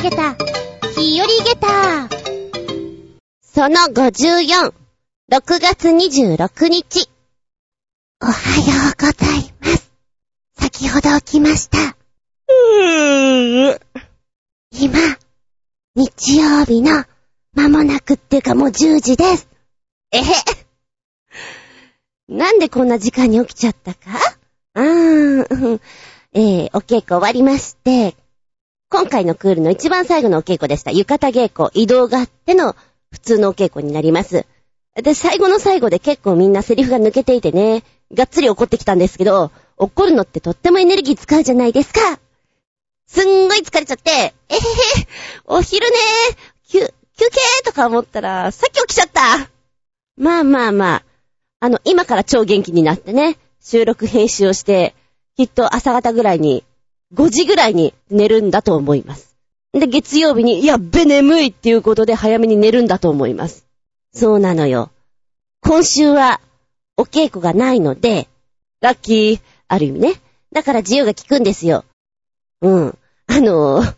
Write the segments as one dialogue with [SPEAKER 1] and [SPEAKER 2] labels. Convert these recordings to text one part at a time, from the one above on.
[SPEAKER 1] 投げた、日和げた。その54、6月26日。おはようございます。先ほど起きました。今、日曜日の間もなくっていうかもう10時です。えへ。なんでこんな時間に起きちゃったか？あーん、えー、お稽古終わりまして、今回のクールの一番最後のお稽古でした。浴衣稽古、移動があっての普通のお稽古になります。で、最後の最後で結構みんなセリフが抜けていてね、がっつり怒ってきたんですけど、怒るのってとってもエネルギー使うじゃないですか。すんごい疲れちゃって、えへへ、お昼ね休、休憩とか思ったら、さっき起きちゃったまあまあまあ、あの、今から超元気になってね、収録編集をして、きっと朝方ぐらいに、5時ぐらいに寝るんだと思います。で、月曜日に、やっべ眠いっていうことで早めに寝るんだと思います。そうなのよ。今週は、お稽古がないので、ラッキー、ある意味ね。だから自由が利くんですよ。うん。あのー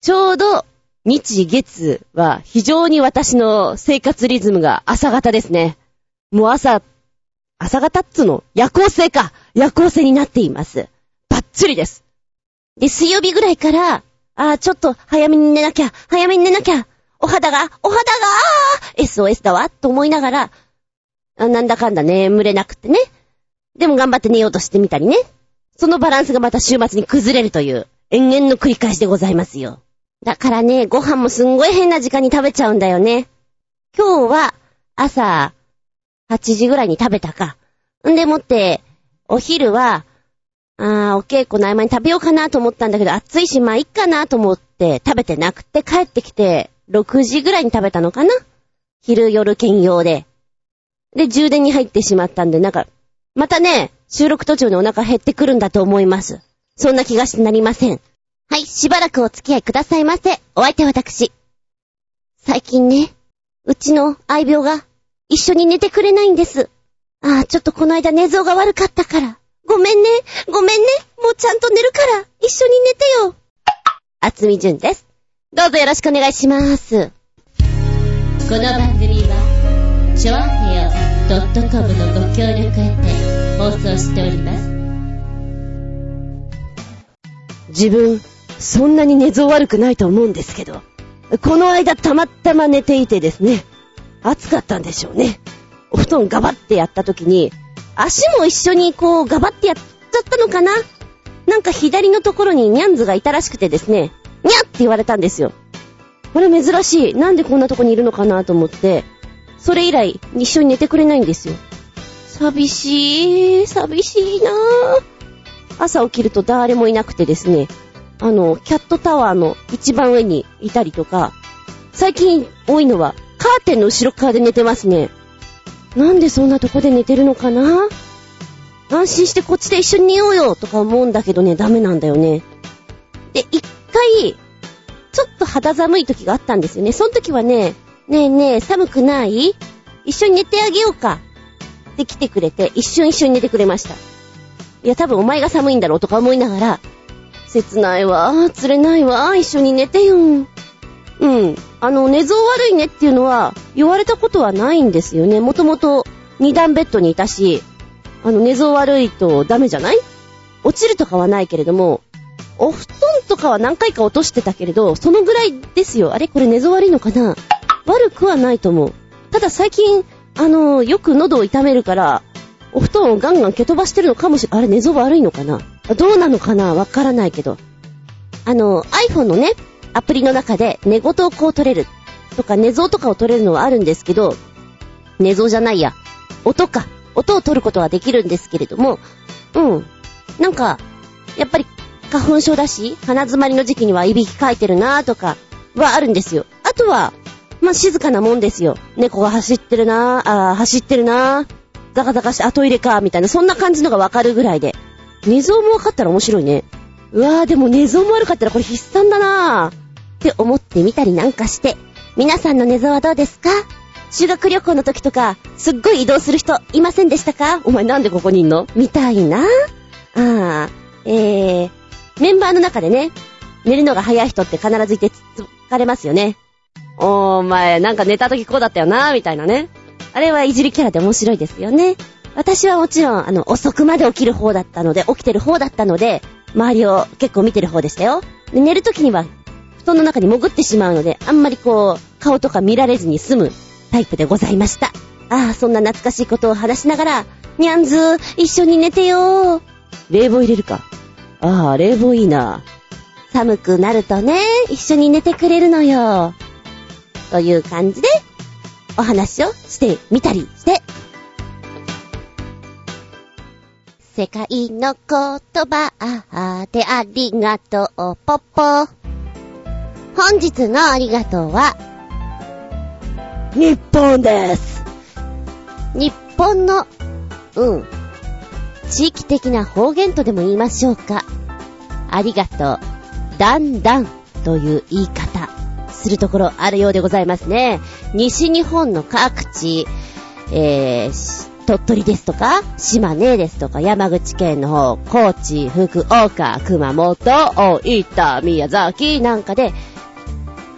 [SPEAKER 1] ちょうど、日月は非常に私の生活リズムが朝方ですね。もう朝、朝方っつうの？夜行性か夜行性になっています。バッツリです。で、水曜日ぐらいから、ああ、ちょっと早めに寝なきゃ、早めに寝なきゃ、お肌が、お肌が、あー SOS だわ、と思いながら、なんだかんだ眠れなくてね。でも頑張って寝ようとしてみたりね。そのバランスがまた週末に崩れるという、延々の繰り返しでございますよ。だからね、ご飯もすんごい変な時間に食べちゃうんだよね。今日は、朝、8時ぐらいに食べたか。んでもって、お昼は、あー、お稽古の合間に食べようかなと思ったんだけど、暑いし、まあ、いっかなと思って食べてなくて、帰ってきて、6時ぐらいに食べたのかな？昼夜兼用で。で、充電に入ってしまったんで、なんか、またね、収録途中にお腹減ってくるんだと思います。そんな気がしなりません。はい、しばらくお付き合いくださいませ。お相手は私。最近ね、うちの愛病が一緒に寝てくれないんです。ああ、ちょっとこの間寝相が悪かったから。ごめんね、ごめんね。もうちゃんと寝るから、一緒に寝てよ。あつみじゅんです。どうぞよろしくお願いします。
[SPEAKER 2] この番組は、ちょあへよ .com のご協力へて放送しております。
[SPEAKER 1] 自分、そんなに寝相悪くないと思うんですけど、この間たまたま寝ていてですね、暑かったんでしょうね。お布団ガバってやった時に、足も一緒にこうガバってやっちゃったのかな？なんか左のところにニャンズがいたらしくてですね、ニャって言われたんですよ。これ珍しい。なんでこんなとこにいるのかなと思って、それ以来一緒に寝てくれないんですよ。寂しい、寂しいなぁ。朝起きると誰もいなくてですね、あの、キャットタワーの一番上にいたりとか、最近多いのはカーテンの後ろ側で寝てますね。なんでそんなとこで寝てるのかな？安心してこっちで一緒に寝ようよとか思うんだけどね、ダメなんだよね。で、一回、ちょっと肌寒い時があったんですよね。その時はね、ねえねえ、寒くない？一緒に寝てあげようか。って来てくれて、一瞬一緒に寝てくれました。いや、多分お前が寒いんだろうとか思いながら、切ないわ、釣れないわ、一緒に寝てよ。うん。あの、寝相悪いねっていうのは、言われたことはないんですよね。もともと、二段ベッドにいたし、あの、寝相悪いとダメじゃない？落ちるとかはないけれども、お布団とかは何回か落としてたけれど、そのぐらいですよ。あれ？これ寝相悪いのかな？悪くはないと思う。ただ最近、あの、よく喉を痛めるから、お布団をガンガン蹴飛ばしてるのかもしれ、あれ寝相悪いのかな？どうなのかな？わからないけど。あの、iPhone のね、アプリの中で寝言をこう取れるとか寝相とかを取れるのはあるんですけど、寝相じゃないや。音か。音を取ることはできるんですけれども、うん。なんか、やっぱり花粉症だし、鼻詰まりの時期にはいびきかいてるなーとかはあるんですよ。あとは、まあ、静かなもんですよ。猫が走ってるなー、あー走ってるなー、ザカザカして、あ、トイレか、みたいな、そんな感じのがわかるぐらいで。寝相もわかったら面白いね。うわー、でも寝相も悪かったらこれ必殺だなーって思ってみたりなんかして、皆さんの寝相はどうですか？修学旅行の時とか、すっごい移動する人いませんでしたか？お前なんでここにいんの？みたいな。あー、えー、メンバーの中でね、寝るのが早い人って必ずいて疲れますよね。おー前、なんか寝た時こうだったよな、みたいなね。あれはいじりキャラで面白いですよね。私はもちろん、あの、遅くまで起きる方だったので、起きてる方だったので、周りを結構見てる方でしたよ。で寝る時には、布団の中に潜ってしまうので、あんまりこう、顔とか見られずに済むタイプでございました。ああ、そんな懐かしいことを話しながら、にゃんずー、一緒に寝てよー。冷房入れるか？ああ、冷房いいな。寒くなるとね、一緒に寝てくれるのよ。という感じで、お話をしてみたりして。世界の言葉でありがとう、ポッポ。本日のありがとうは、日本です。日本の、うん、地域的な方言とでも言いましょうか。ありがとう、だんだんという言い方、するところあるようでございますね。西日本の各地、えー、鳥取ですとか、島根ですとか、山口県の方、高知、福岡、熊本、大分、宮崎なんかで、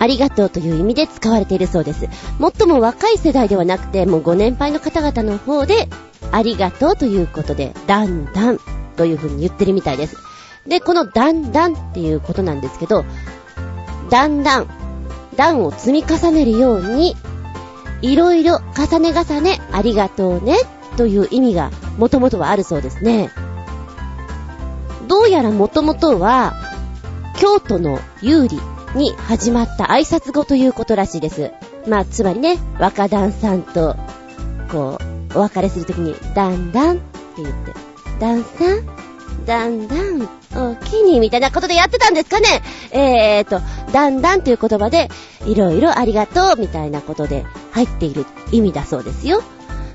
[SPEAKER 1] ありがとうという意味で使われているそうです。最も若い世代ではなくて、もうご年配の方々の方で、ありがとうということで、だんだんという風に言ってるみたいです。で、このだんだんっていうことなんですけど、だんだん、段を積み重ねるように、いろいろ重ね重ねありがとうねという意味がもともとはあるそうですね。どうやらもともとは、京都の有利に始まった挨拶語ということらしいです。まあ、つまりね、若旦さんと、こう、お別れするときに、だんだんって言って、だんさん、だんだん、おきに、みたいなことでやってたんですかね?えーと、だんだんという言葉で、いろいろありがとう、みたいなことで入っている意味だそうですよ。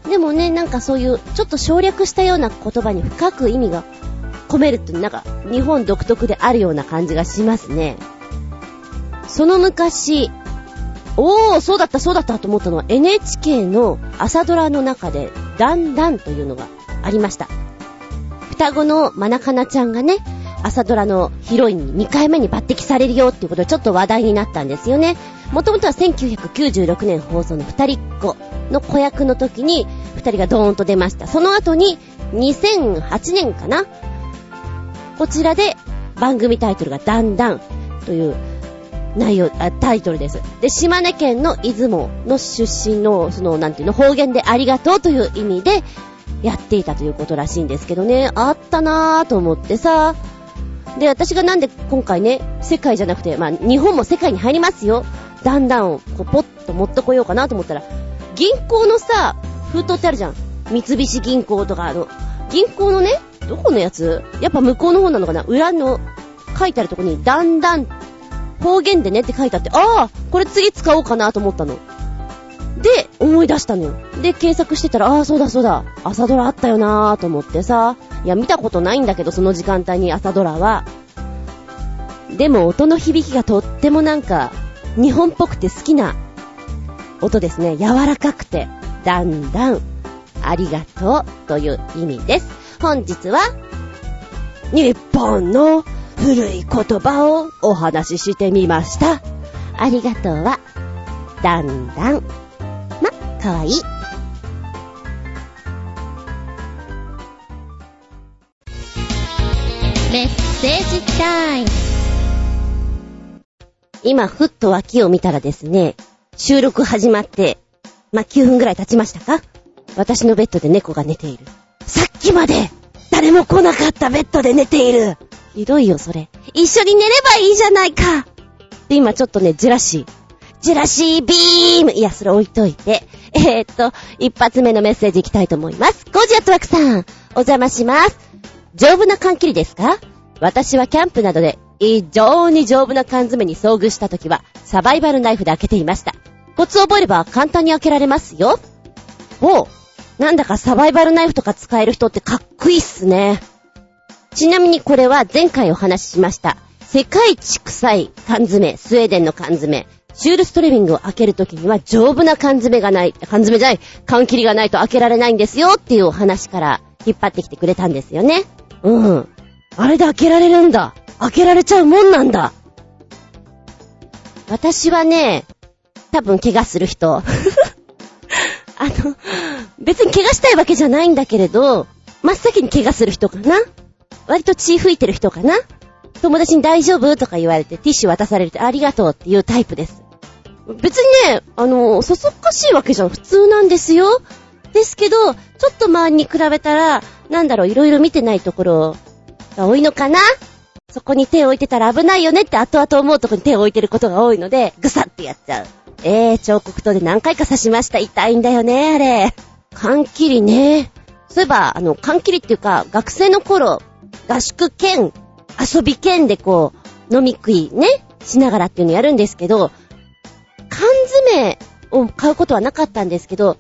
[SPEAKER 1] でもね、なんかそういう、ちょっと省略したような言葉に深く意味が込めるって、なんか、日本独特であるような感じがしますね。その昔、おー、そうだったそうだったと思ったのは NHK の朝ドラの中で、だんだんというのがありました。双子のマナカナちゃんがね、朝ドラのヒロインに2回目に抜擢されるよっていうことでちょっと話題になったんですよね。もともとは1996年放送の二人っ子の子役の時に二人がドーンと出ました。その後に2008年かな？こちらで番組タイトルがだんだんという内容、あタイトルです。で、島根県の出雲の出身の、その、なんていうの、方言でありがとうという意味でやっていたということらしいんですけどね、あったなぁと思ってさ、で、私がなんで今回ね、世界じゃなくて、まあ、日本も世界に入りますよ。だんだんをこうポッと持ってこようかなと思ったら、銀行のさ、封筒ってあるじゃん。三菱銀行とか、あの、銀行のね、どこのやつ？やっぱ向こうの方なのかな？裏の書いてあるとこに、だんだん、方言でねって書いてあって、ああ、これ次使おうかなと思ったの。で、思い出したのよ。で、検索してたら、ああ、そうだそうだ、朝ドラあったよなーと思ってさ、いや、見たことないんだけど、その時間帯に朝ドラは。でも、音の響きがとってもなんか、日本っぽくて好きな音ですね。柔らかくて、だんだん、ありがとうという意味です。本日は、日本の古い言葉をお話ししてみました。ありがとうは、だんだん。ま、かわいい。
[SPEAKER 2] メッセージタイム。
[SPEAKER 1] 今、ふっと脇を見たらですね、収録始まって、まあ、9分ぐらい経ちましたか？私のベッドで猫が寝ている。さっきまで、誰も来なかったベッドで寝ている。ひどいよ、それ。一緒に寝ればいいじゃないか。で、今ちょっとね、ジェラシー。ジェラシービームいや、それ置いといて。えー、っと、一発目のメッセージいきたいと思います。コージアットワークさん、お邪魔します。丈夫な缶切りですか？私はキャンプなどで非常に丈夫な缶詰に遭遇した時はサバイバルナイフで開けていました。コツを覚えれば簡単に開けられますよ。おう。なんだかサバイバルナイフとか使える人ってかっこいいっすね。ちなみにこれは前回お話ししました。世界一臭い缶詰、スウェーデンの缶詰。シュールストレミングを開けるときには丈夫な缶詰がない、缶詰じゃない、缶切りがないと開けられないんですよっていうお話から引っ張ってきてくれたんですよね。うん。あれで開けられるんだ。開けられちゃうもんなんだ。私はね、多分怪我する人。あの、別に怪我したいわけじゃないんだけれど、真っ先に怪我する人かな割と血吹いてる人かな？友達に大丈夫？とか言われてティッシュ渡されるとありがとうっていうタイプです。別にね、あの、そそっかしいわけじゃん。普通なんですよ。ですけど、ちょっと周りに比べたら、なんだろう、いろいろ見てないところが多いのかな？そこに手を置いてたら危ないよねって後々思うとこに手を置いてることが多いので、ぐさってやっちゃう。えー、彫刻刀で何回か刺しました。痛いんだよね、あれ。缶切りね。そういえば、あの、缶切りっていうか、学生の頃、合宿兼、遊び兼でこう、飲み食いね、しながらっていうのやるんですけど、缶詰を買うことはなかったんですけど、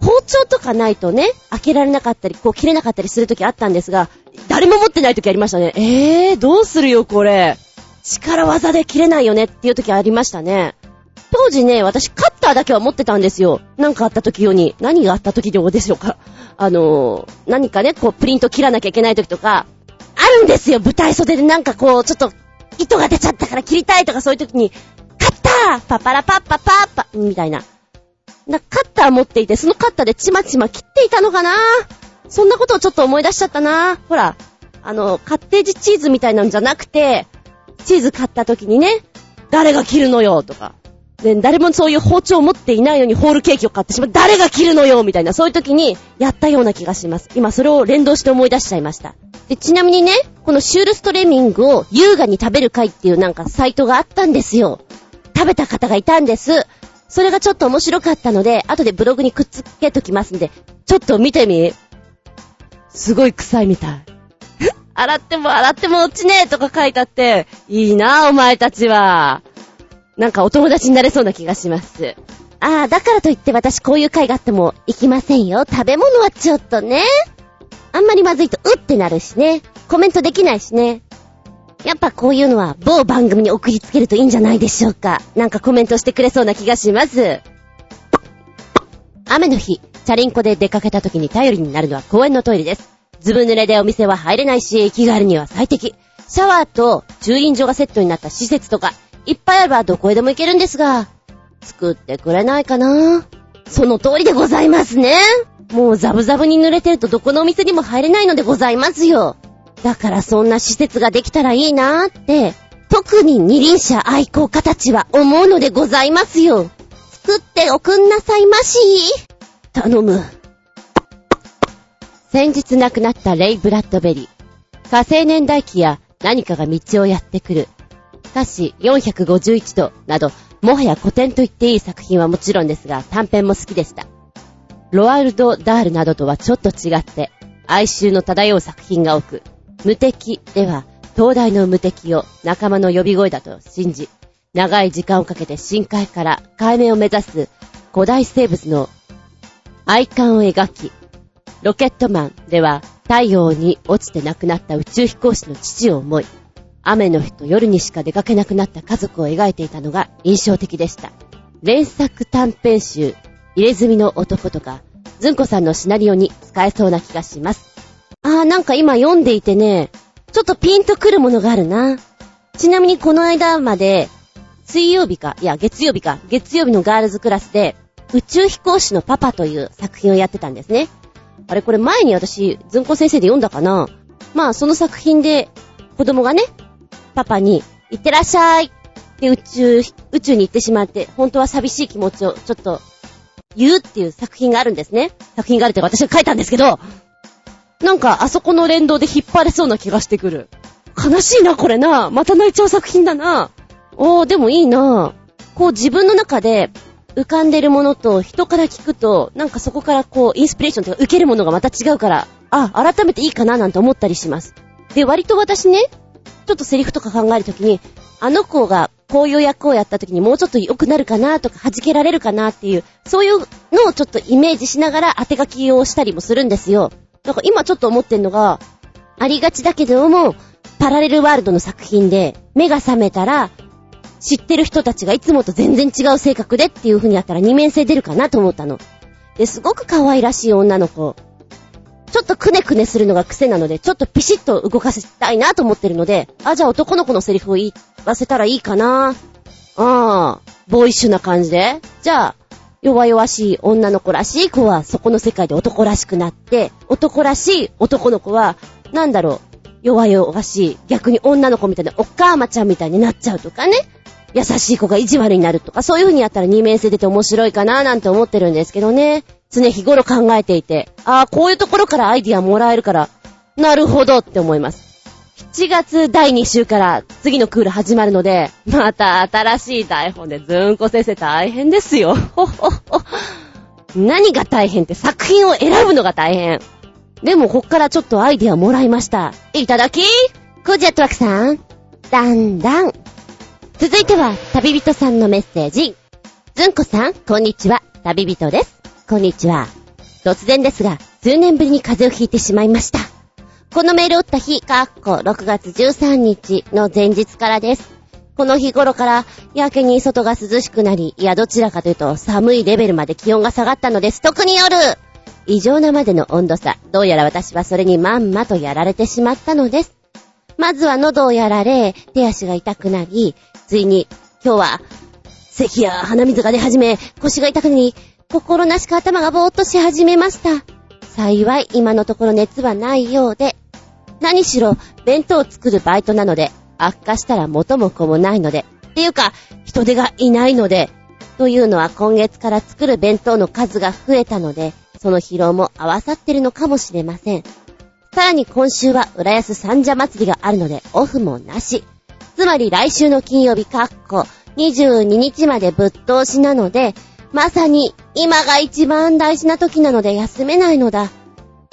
[SPEAKER 1] 包丁とかないとね、開けられなかったり、こう切れなかったりするときあったんですが、誰も持ってないときありましたね。えー、どうするよ、これ。力技で切れないよねっていうときありましたね。当時ね、私カッターだけは持ってたんですよ。なんかあった時用に。何があった時用でしょうか。あのー、何かね、こうプリント切らなきゃいけない時とか、あるんですよ、舞台袖でなんかこう、ちょっと、糸が出ちゃったから切りたいとかそういう時に、カッターパパラパッパパッパみたいな。な、カッター持っていて、そのカッターでちまちま切っていたのかなそんなことをちょっと思い出しちゃったなほら、あの、カッテージチーズみたいなんじゃなくて、チーズ買った時にね、誰が切るのよとか、で、誰もそういう包丁を持っていないのにホールケーキを買ってしまう。誰が切るのよみたいな、そういう時にやったような気がします。今それを連動して思い出しちゃいました。で、ちなみにね、このシュールストレミングを優雅に食べる会っていうなんかサイトがあったんですよ。食べた方がいたんです。それがちょっと面白かったので、後でブログにくっつけときますんで、ちょっと見てみ。すごい臭いみたい。洗っても洗っても落ちねえとか書いてあって、いいなお前たちは。なんかお友達になれそうな気がします。ああ、だからといって私こういう会があっても行きませんよ。食べ物はちょっとね。あんまりまずいとうってなるしね。コメントできないしね。やっぱこういうのは某番組に送りつけるといいんじゃないでしょうか。なんかコメントしてくれそうな気がします。雨の日、チャリンコで出かけた時に頼りになるのは公園のトイレです。ずぶ濡れでお店は入れないし、駅があるには最適。シャワーと駐輪場がセットになった施設とか、いっぱいあればどこへでも行けるんですが、作ってくれないかなその通りでございますね。もうザブザブに濡れてるとどこのお店にも入れないのでございますよ。だからそんな施設ができたらいいなーって、特に二輪車愛好家たちは思うのでございますよ。作っておくんなさいまし。頼む。先日亡くなったレイ・ブラッドベリー。火星年代記や何かが道をやってくる。歌詞451度など、もはや古典と言っていい作品はもちろんですが、短編も好きでした。ロワールド・ダールなどとはちょっと違って、哀愁の漂う作品が多く、無敵では、東大の無敵を仲間の呼び声だと信じ、長い時間をかけて深海から海面を目指す古代生物の愛感を描き、ロケットマンでは太陽に落ちて亡くなった宇宙飛行士の父を思い、雨の日と夜にしか出かけなくなった家族を描いていたのが印象的でした。連作短編集、入れ墨の男とか、ずんこさんのシナリオに使えそうな気がします。あーなんか今読んでいてね、ちょっとピンとくるものがあるな。ちなみにこの間まで、水曜日か、いや月曜日か、月曜日のガールズクラスで、宇宙飛行士のパパという作品をやってたんですね。あれこれ前に私、ずんこ先生で読んだかなまあその作品で、子供がね、パパに、行ってらっしゃいって宇宙、宇宙に行ってしまって、本当は寂しい気持ちをちょっと言うっていう作品があるんですね。作品があるって私が書いたんですけど、なんかあそこの連動で引っ張れそうな気がしてくる。悲しいな、これな。また泣いちゃう作品だな。おー、でもいいな。こう自分の中で浮かんでるものと人から聞くと、なんかそこからこうインスピレーションというか受けるものがまた違うから、あ、改めていいかななんて思ったりします。で、割と私ね、ちょっとセリフとか考えるときに、あの子がこういう役をやったときにもうちょっと良くなるかなとか弾けられるかなっていう、そういうのをちょっとイメージしながら当て書きをしたりもするんですよ。なんか今ちょっと思ってんのが、ありがちだけども、パラレルワールドの作品で、目が覚めたら、知ってる人たちがいつもと全然違う性格でっていう風にやったら二面性出るかなと思ったの。で、すごく可愛らしい女の子。ちょっとくねくねするのが癖なので、ちょっとピシッと動かせたいなと思ってるので、あ、じゃあ男の子のセリフを言わせたらいいかな。ああ、ボーイッシュな感じで。じゃあ、弱々しい女の子らしい子はそこの世界で男らしくなって、男らしい男の子は、なんだろう、弱々しい、逆に女の子みたいな、お母まちゃんみたいになっちゃうとかね。優しい子が意地悪になるとか、そういう風にやったら二面性出て面白いかななんて思ってるんですけどね。常日頃考えていて、ああ、こういうところからアイディアもらえるから、なるほどって思います。7月第2週から次のクール始まるので、また新しい台本でずんこ先生大変ですよ。ほほほ。何が大変って作品を選ぶのが大変。でもこっからちょっとアイディアもらいました。いただきコジアットワークさん。だんだん。続いては、旅人さんのメッセージ。ずんこさん、こんにちは。旅人です。こんにちは。突然ですが、数年ぶりに風邪をひいてしまいました。このメールを打った日、かっこ6月13日の前日からです。この日頃からやけに外が涼しくなり、いやどちらかというと寒いレベルまで気温が下がったのです。特に夜異常なまでの温度差。どうやら私はそれにまんまとやられてしまったのです。まずは喉をやられ、手足が痛くなり、ついに今日は咳や鼻水が出始め、腰が痛くなり、心なしか頭がぼーっとし始めました。幸い今のところ熱はないようで、何しろ、弁当を作るバイトなので、悪化したら元も子もないので、っていうか、人手がいないので、というのは今月から作る弁当の数が増えたので、その疲労も合わさってるのかもしれません。さらに今週は浦安三社祭りがあるので、オフもなし。つまり来週の金曜日、かっこ、22日までぶっ通しなので、まさに今が一番大事な時なので休めないのだ。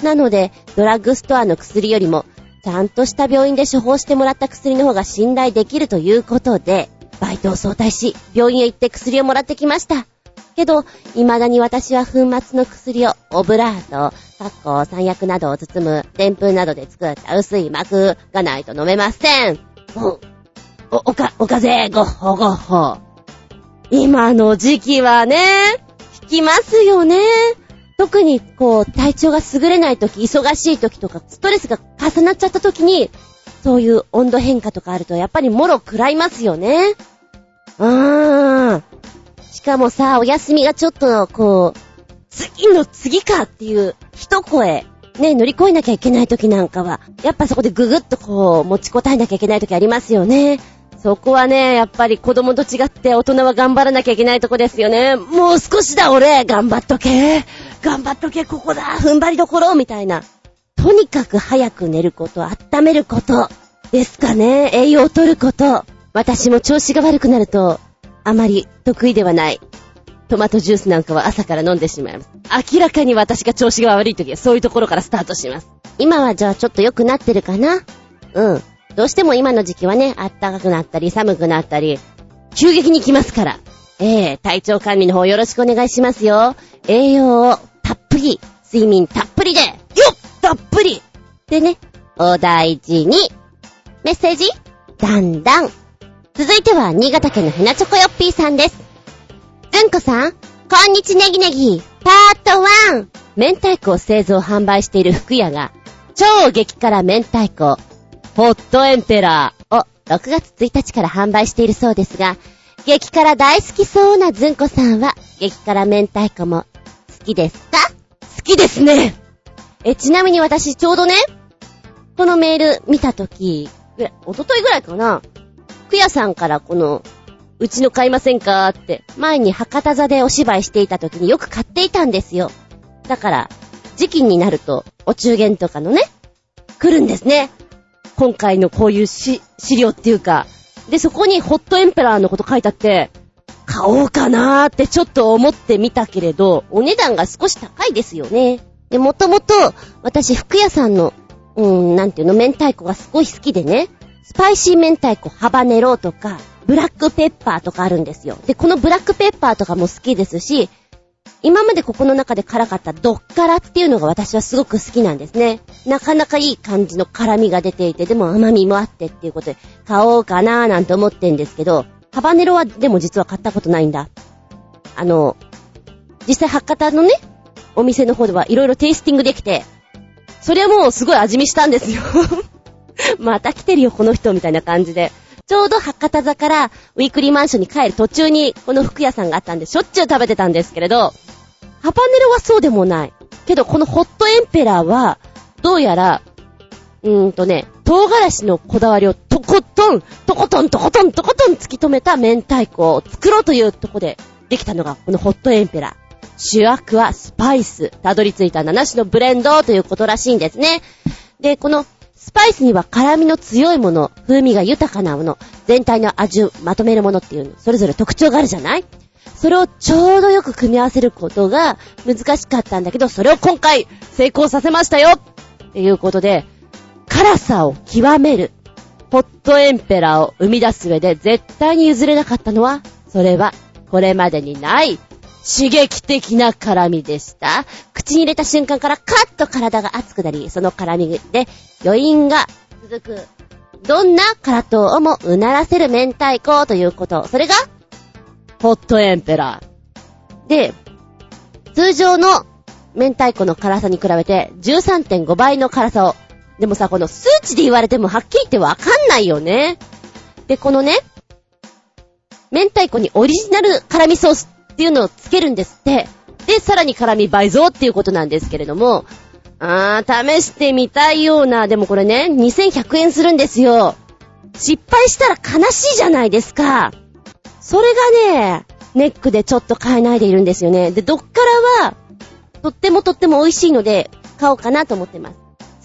[SPEAKER 1] なので、ドラッグストアの薬よりもちゃんとした病院で処方してもらった薬の方が信頼できるということで、バイトを早退し、病院へ行って薬をもらってきました。けど、未だに私は粉末の薬をオブラート、カッコ、三薬などを包む、澱粉などで作った薄い膜がないと飲めません。お、お、おか、お風邪、ごっほごっほ。今の時期はね、効きますよね。特にこう、体調が優れない時、忙しい時とか、ストレスが重なっちゃった時に、そういう温度変化とかあると、やっぱりもろ食らいますよね。うーん。しかもさ、お休みがちょっと、こう、次の次かっていう一声、ね、乗り越えなきゃいけない時なんかは、やっぱそこでぐぐっとこう、持ちこたえなきゃいけない時ありますよね。そこはね、やっぱり子供と違って大人は頑張らなきゃいけないとこですよね。もう少しだ俺頑張っとけ頑張っとけここだ踏ん張りどころみたいな。とにかく早く寝ること、温めること、ですかね。栄養を取ること。私も調子が悪くなると、あまり得意ではない。トマトジュースなんかは朝から飲んでしまいます。明らかに私が調子が悪い時はそういうところからスタートします。今はじゃあちょっと良くなってるかな？うん。どうしても今の時期はね、暖かくなったり寒くなったり、急激に来ますから。ええー、体調管理の方よろしくお願いしますよ。栄養をたっぷり、睡眠たっぷりで、よったっぷりでね、お大事に。メッセージだんだん。続いては、新潟県のひなチョコヨッピーさんです。ずんこさん、こんにちネギネギ、パート 1! 明太子を製造販売している福屋が、超激辛明太子、ホットエンペラーを6月1日から販売しているそうですが、激辛大好きそうなずんこさんは、激辛明太子も好きですか？好きですねえ、ちなみに私ちょうどね、このメール見たとき、おとといぐらいかな、くやさんからこの、うちの買いませんかって、前に博多座でお芝居していた時によく買っていたんですよ。だから、時期になると、お中元とかのね、来るんですね。今回のこういう資料っていうか、で、そこにホットエンペラーのこと書いてあって、買おうかなーってちょっと思ってみたけれど、お値段が少し高いですよね。で、もともと、私、福屋さんの、うーん、なんていうの、明太子がすごい好きでね、スパイシー明太子ハバネロとか、ブラックペッパーとかあるんですよ。で、このブラックペッパーとかも好きですし、今までここの中で辛かったドッカラっていうのが私はすごく好きなんですね。なかなかいい感じの辛みが出ていて、でも甘みもあってっていうことで、買おうかなーなんて思ってんですけど、ハバネロはでも実は買ったことないんだ。あの、実際博多のね、お店の方ではいろいろテイスティングできて、それはもうすごい味見したんですよ また来てるよ、この人、みたいな感じで。ちょうど博多座からウィークリーマンションに帰る途中にこの服屋さんがあったんでしょっちゅう食べてたんですけれど、ハパネロはそうでもない。けどこのホットエンペラーは、どうやら、うーんとね、唐辛子のこだわりをとことん、とことん、とことん、とことん突き止めた明太子を作ろうというとこでできたのがこのホットエンペラー。主役はスパイス。たどり着いた7種のブレンドということらしいんですね。で、このスパイスには辛味の強いもの、風味が豊かなもの、全体の味をまとめるものっていう、それぞれ特徴があるじゃない？それをちょうどよく組み合わせることが難しかったんだけど、それを今回成功させましたよ！っていうことで、辛さを極める、ホットエンペラーを生み出す上で絶対に譲れなかったのは、それはこれまでにない刺激的な辛味でした。口に入れた瞬間からカッと体が熱くなり、その辛味で余韻が続く。どんな辛党をもうならせる明太子ということ。それが、ホットエンペラー。で、通常の明太子の辛さに比べて13.5倍の辛さを。でもさ、この数値で言われてもはっきり言ってわかんないよね。で、このね、明太子にオリジナル辛味ソースっていうのをつけるんですって。で、さらに辛味倍増っていうことなんですけれども、あー、試してみたいような、でもこれね、2100円するんですよ。失敗したら悲しいじゃないですか。それがね、ネックでちょっと買えないでいるんですよね。で、どっからは、とってもとっても美味しいので、買おうかなと思ってます。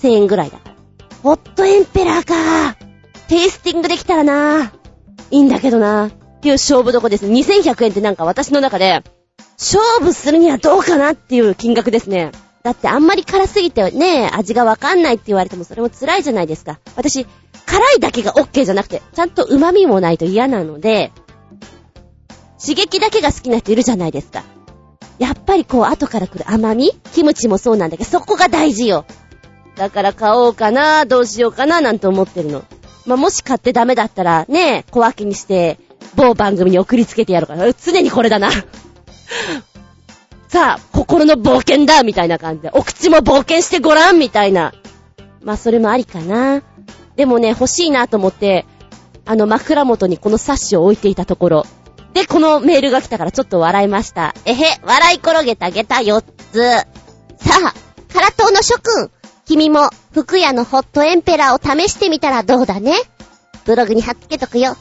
[SPEAKER 1] 1000円ぐらいだから。ホットエンペラーかテイスティングできたらな。いいんだけどな。っていう勝負どこです。2100円ってなんか私の中で、勝負するにはどうかなっていう金額ですね。だってあんまり辛すぎてね、味がわかんないって言われてもそれも辛いじゃないですか。私、辛いだけが OK じゃなくて、ちゃんと旨味もないと嫌なので、刺激だけが好きな人いるじゃないですか。やっぱりこう後から来る甘みキムチもそうなんだけど、そこが大事よ。だから買おうかな、どうしようかな、なんて思ってるの。まあ、もし買ってダメだったら、ね、小分けにして、某番組に送りつけてやるから、常にこれだな。さあ、心の冒険だみたいな感じで、お口も冒険してごらんみたいな。まあ、それもありかな。でもね、欲しいなと思って、あの枕元にこの冊子を置いていたところ。で、このメールが来たからちょっと笑いました。えへ、笑い転げた下駄4つ。さあ、唐党の諸君、君も福屋のホットエンペラーを試してみたらどうだねブログに貼っつけとくよ。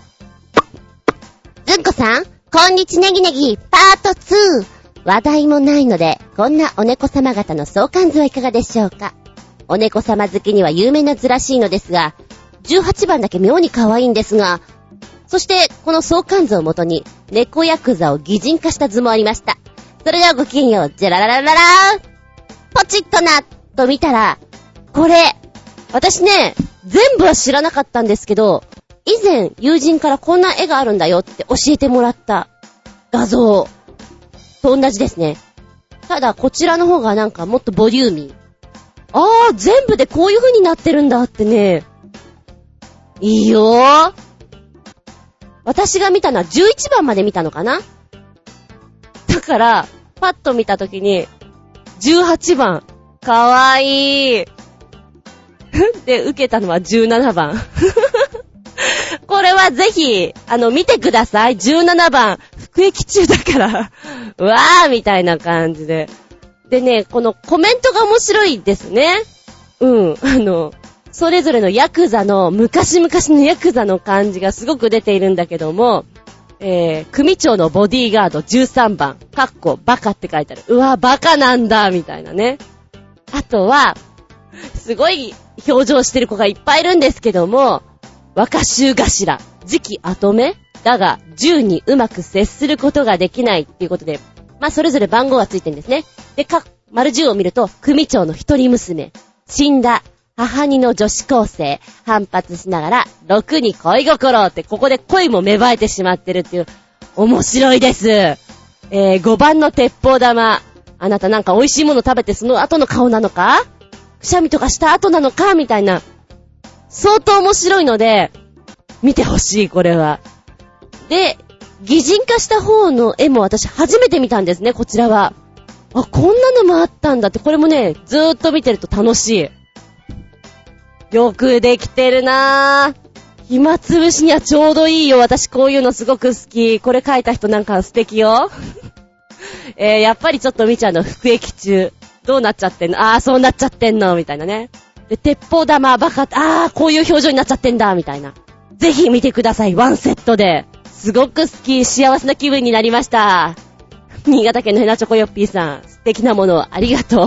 [SPEAKER 1] ずんこさん、こんにちネギネギ、パート 2! 話題もないので、こんなお猫様方の相関図はいかがでしょうか？お猫様好きには有名な図らしいのですが、18番だけ妙に可愛いんですが、そして、この相関図をもとに、猫ヤクザを擬人化した図もありました。それではごきげんよう、じゃらららららーポチッとなと見たら、これ、私ね、全部は知らなかったんですけど、以前友人からこんな絵があるんだよって教えてもらった画像と同じですね。ただこちらの方がなんかもっとボリューミー。あー、全部でこういう風になってるんだってね。いいよー。私が見たのは11番まで見たのかなだから、パッと見たときに、18番、かわいい。で、受けたのは17番。これはぜひ、あの、見てください。17番、服役中だから、うわーみたいな感じで。でね、このコメントが面白いですね。うん、あの、それぞれのヤクザの、昔々のヤクザの感じがすごく出ているんだけども、えー、組長のボディーガード13番、かっこバカって書いてある。うわ、バカなんだ、みたいなね。あとは、すごい表情してる子がいっぱいいるんですけども、若衆頭、次期後目だが、銃にうまく接することができないっていうことで、まあ、それぞれ番号がついてるんですね。で、か、丸10を見ると、組長の一人娘、死んだ母にの女子高生、反発しながら、6に恋心って、ここで恋も芽生えてしまってるっていう、面白いです。えー、5番の鉄砲玉。あなたなんか美味しいもの食べてその後の顔なのか？くしゃみとかした後なのか？みたいな。相当面白いので、見てほしい、これは。で、擬人化した方の絵も私初めて見たんですね、こちらは。あ、こんなのもあったんだって、これもね、ずーっと見てると楽しい。よくできてるなぁ。暇つぶしにはちょうどいいよ。私こういうのすごく好き。これ書いた人なんか素敵よ。えー、やっぱりちょっと見ちゃうの、服役中。どうなっちゃってんの？あー、そうなっちゃってんのみたいなね。で、鉄砲玉バカ、あー、こういう表情になっちゃってんだみたいな。ぜひ見てください。ワンセットで。すごく好き、幸せな気分になりました。新潟県のヘナチョコヨッピーさん、素敵なものをありがとう。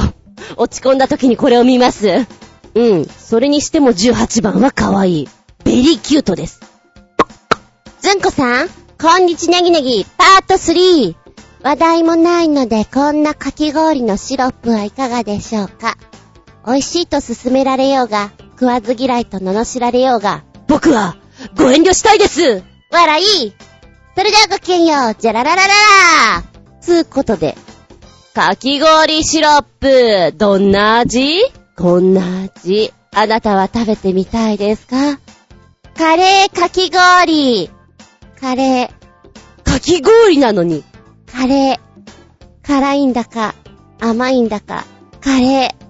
[SPEAKER 1] 落ち込んだ時にこれを見ます。うん。それにしても18番は可愛い。 very cute です。
[SPEAKER 3] ずんこさん、こんにちネギネギ、パート3。話題もないので、こんなかき氷のシロップはいかがでしょうか？美味しいと勧められようが、食わず嫌いと罵られようが、
[SPEAKER 1] 僕は、ご遠慮したいです
[SPEAKER 3] 笑いそれではごきげんよう、じゃらららららつうことで、
[SPEAKER 1] かき氷シロップ、どんな味？こんな味。あなたは食べてみたいですか？
[SPEAKER 3] カレーかき氷。カレ
[SPEAKER 1] ー。かき氷なのに。
[SPEAKER 3] カレー。辛いんだか、甘いんだか、カレ
[SPEAKER 1] ー。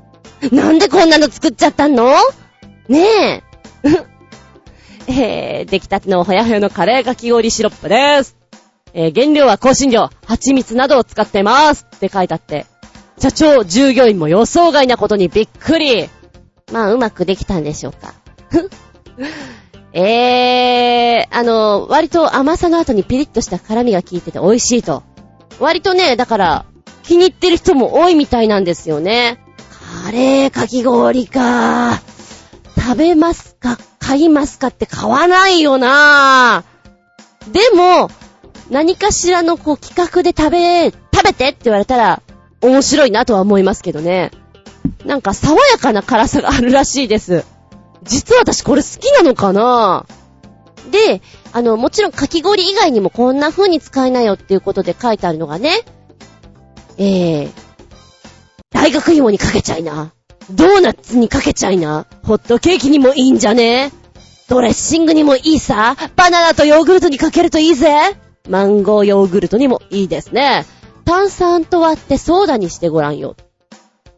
[SPEAKER 1] なんでこんなの作っちゃったの？ねえ。えー、出来たてのほやほやのカレーかき氷シロップです。えー、原料は香辛料、蜂蜜などを使ってますって書いてあって、社長、従業員も予想外なことにびっくり。
[SPEAKER 3] まあ、うまくできたんでしょうか。
[SPEAKER 1] えー、あの、割と甘さの後にピリッとした辛みが効いてて美味しいと。割とね、だから、気に入ってる人も多いみたいなんですよね。カレーかき氷か。食べますか買いますかって買わないよなでも、何かしらのこう企画で食べ、食べてって言われたら面白いなとは思いますけどね。なんか爽やかな辛さがあるらしいです。実は私これ好きなのかなで、あの、もちろんかき氷以外にもこんな風に使いなよっていうことで書いてあるのがね、えー、大学芋にかけちゃいな。ドーナツにかけちゃいな。ホットケーキにもいいんじゃねドレッシングにもいいさ。バナナとヨーグルトにかけるといいぜ。マンゴーヨーグルトにもいいですね。炭酸と割ってソーダにしてごらんよ。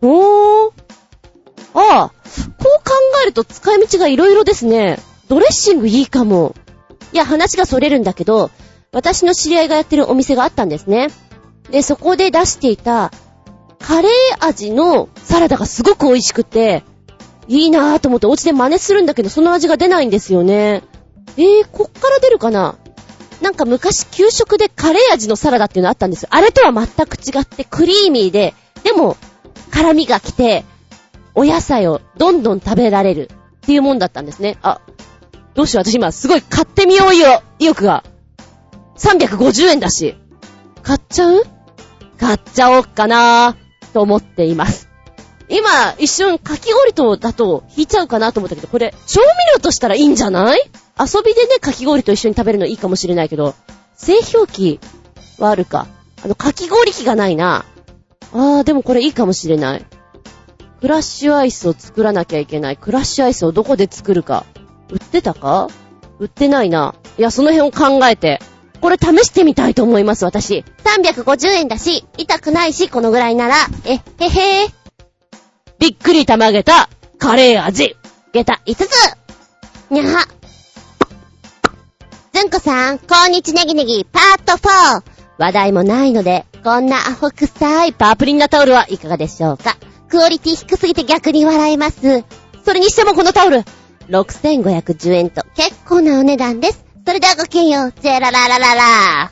[SPEAKER 1] おー。ああ、こう考えると使い道が色々ですね。ドレッシングいいかも。いや、話がそれるんだけど、私の知り合いがやってるお店があったんですね。で、そこで出していた、カレー味のサラダがすごく美味しくて、いいなぁと思ってお家で真似するんだけど、その味が出ないんですよね。えー、こっから出るかな？なんか昔給食でカレー味のサラダっていうのあったんですよ。あれとは全く違ってクリーミーで、でも、辛味が来て、お野菜をどんどん食べられるっていうもんだったんですね。あ、どうしよう、私今すごい買ってみようよ、意欲が。350円だし。買っちゃう？買っちゃおっかなー、と思っています。今、一瞬、かき氷とだと引いちゃうかなと思ったけど、これ、調味料としたらいいんじゃない？遊びでね、かき氷と一緒に食べるのいいかもしれないけど、製氷機はあるか？あの、かき氷機がないな。あー、でもこれいいかもしれない。クラッシュアイスを作らなきゃいけない。クラッシュアイスをどこで作るか。売ってたか？売ってないな。いや、その辺を考えて。これ試してみたいと思います、私。
[SPEAKER 3] 350円だし、痛くないし、このぐらいなら。え、へへー。
[SPEAKER 1] びっくりたまげた、カレー味。
[SPEAKER 3] 下駄5つ。にゃは。ずんこさん、こんにちネギネギ、パート 4! 話題もないので、こんなアホ臭いパープリンなタオルはいかがでしょうか？クオリティ低すぎて逆に笑えます。それにしてもこのタオル、6510円と結構なお値段です。それではごきげんよう、ラララララ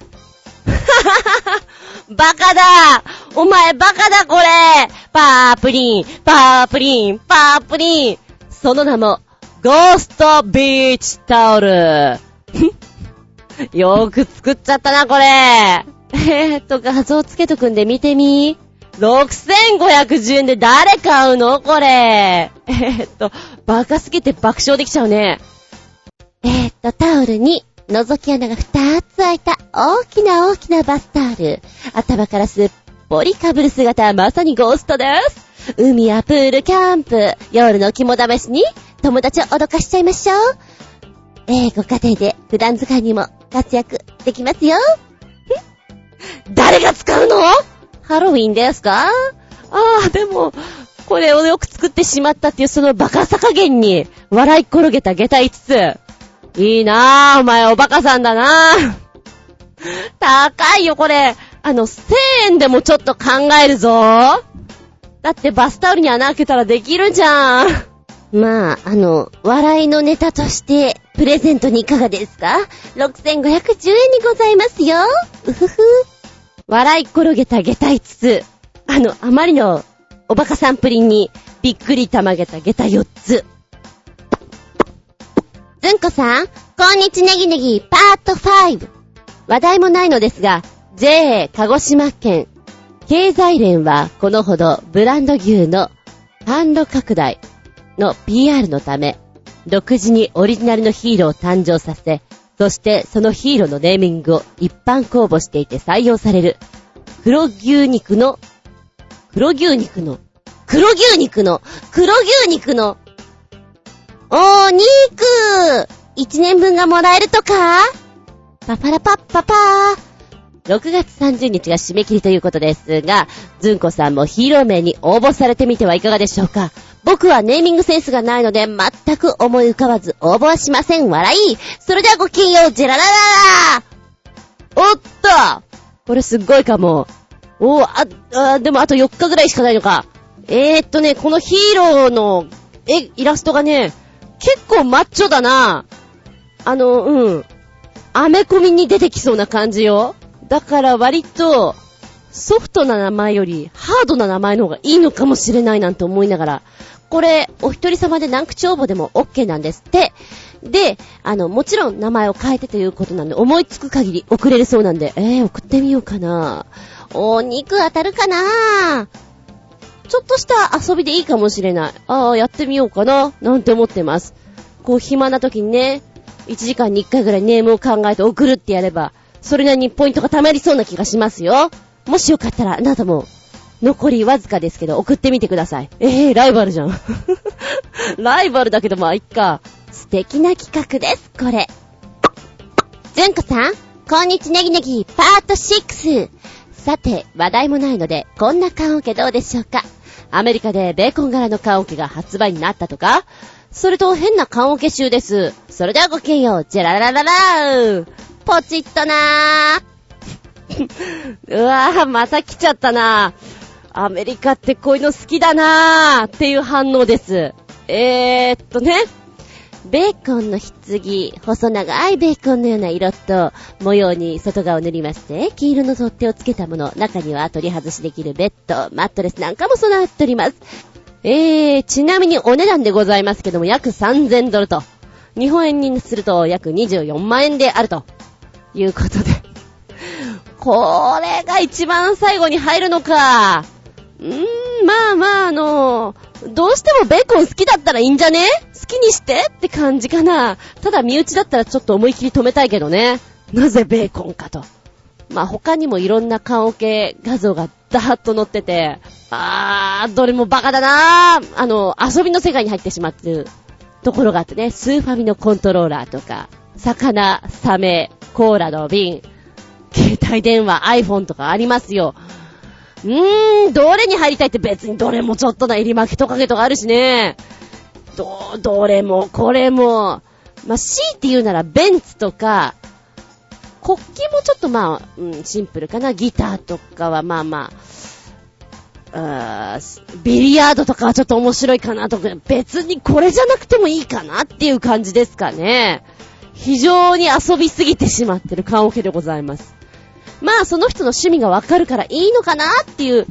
[SPEAKER 1] バカだお前バカだこれパープリン、パープリン、パープリンその名も、ゴーストビーチタオル。よーく作っちゃったな、これ。えーっと、画像つけとくんで見てみ。6510円で誰買うのこれ。えーっと、バカすぎて爆笑できちゃうね。
[SPEAKER 3] えーっと、タオルに覗き穴が2つ開いた大きな大きなバスタオル。頭からすっぽり被る姿はまさにゴーストです。海やプール、キャンプ、夜の肝試しに友達を脅かしちゃいましょう。えー、ご家庭で普段使いにも活躍できますよ。
[SPEAKER 1] 誰が使うの？ハロウィンですか？ああ、でも、これをよく作ってしまったっていうそのバカさ加減に笑い転げた下駄5つ。いいなぁ、お前おバカさんだなぁ。高いよ、これ。あの、1000円でもちょっと考えるぞ。だってバスタオルに穴開けたらできるじゃん。
[SPEAKER 3] まあ、あの、笑いのネタとして、プレゼントにいかがですか ?6510 円にございますよ。うふふ。
[SPEAKER 1] 笑い転げた下駄5つ。あの、あまりのおバカさんプリンにびっくりたまげた下駄4つ。
[SPEAKER 3] ずんこさん、こんにちネギネギパート5。
[SPEAKER 1] 話題もないのですが、JA 鹿児島県経済連はこのほどブランド牛の販路拡大の PR のため、独自にオリジナルのヒーローを誕生させ、そしてそのヒーローのネーミングを一般公募していて採用される、黒牛肉の、黒牛肉の、黒牛肉の、黒牛肉の、
[SPEAKER 3] おー、肉一年分がもらえるとか？パパラパッパパー。
[SPEAKER 1] 6月30日が締め切りということですが、ずんこさんもヒーロー名に応募されてみてはいかがでしょうか？僕はネーミングセンスがないので全く思い浮かばず応募はしません。笑い。それではごきげんよう、ジェララララおっとこれすっごいかも。おー、あ、あ、でもあと4日ぐらいしかないのか。えー、っとね、このヒーローの絵、イラストがね、結構マッチョだな。あの、うん。アメコミに出てきそうな感じよ。だから割と、ソフトな名前よりハードな名前の方がいいのかもしれないなんて思いながら、これ、お一人様で何口応募でも OK なんですって。で、あの、もちろん名前を変えてということなんで、思いつく限り送れるそうなんで、えー、送ってみようかな。お肉当たるかなちょっとした遊びでいいかもしれない。ああ、やってみようかな、なんて思ってます。こう、暇な時にね、1時間に1回ぐらいネームを考えて送るってやれば、それなりにポイントが貯まりそうな気がしますよ。もしよかったら、あなたも、残りわずかですけど、送ってみてください。ええー、ライバルじゃん。ライバルだけど、まあ、いっか。
[SPEAKER 3] 素敵な企画です、これ。ずんこさん、こんにちネギネギパート6。
[SPEAKER 1] さて、話題もないので、こんな缶オケどうでしょうかアメリカでベーコン柄の缶オケが発売になったとか？それと変な缶オケ集です。それではごきげんよう、ジェララララー
[SPEAKER 3] ポチッとな
[SPEAKER 1] ー。うわぁ、また来ちゃったなー。アメリカってこういうの好きだなーっていう反応です。えーっとね。
[SPEAKER 3] ベーコンの棺、細長いベーコンのような色と、
[SPEAKER 1] 模様に外側を塗りまして、黄色の取っ手をつけたもの、中には取り外しできるベッド、マットレスなんかも備わっております。えー、ちなみにお値段でございますけども、約3000ドルと、日本円にすると約24万円であると、いうことで。これが一番最後に入るのか。うーん、まあまあ、あのどうしてもベーコン好きだったらいいんじゃね？好きにしてって感じかな。ただ身内だったらちょっと思いっきり止めたいけどね。なぜベーコンかと。まあ他にもいろんな缶オケ画像がダーッと載ってて、あー、どれもバカだなー。あの、遊びの世界に入ってしまってるところがあってね、スーファミのコントローラーとか、魚、サメ、コーラの瓶、携帯電話、iPhone とかありますよ。うーん、どれに入りたいって別にどれもちょっとな入り巻きトカゲとかあるしね。ど、どれもこれも。まあ、強いて言うならベンツとか、国旗もちょっとまあ、うん、シンプルかな。ギターとかはまあまあ、あービリヤードとかはちょっと面白いかなとか、別にこれじゃなくてもいいかなっていう感じですかね。非常に遊びすぎてしまってる缶オケでございます。まあ、その人の趣味がわかるからいいのかなっていう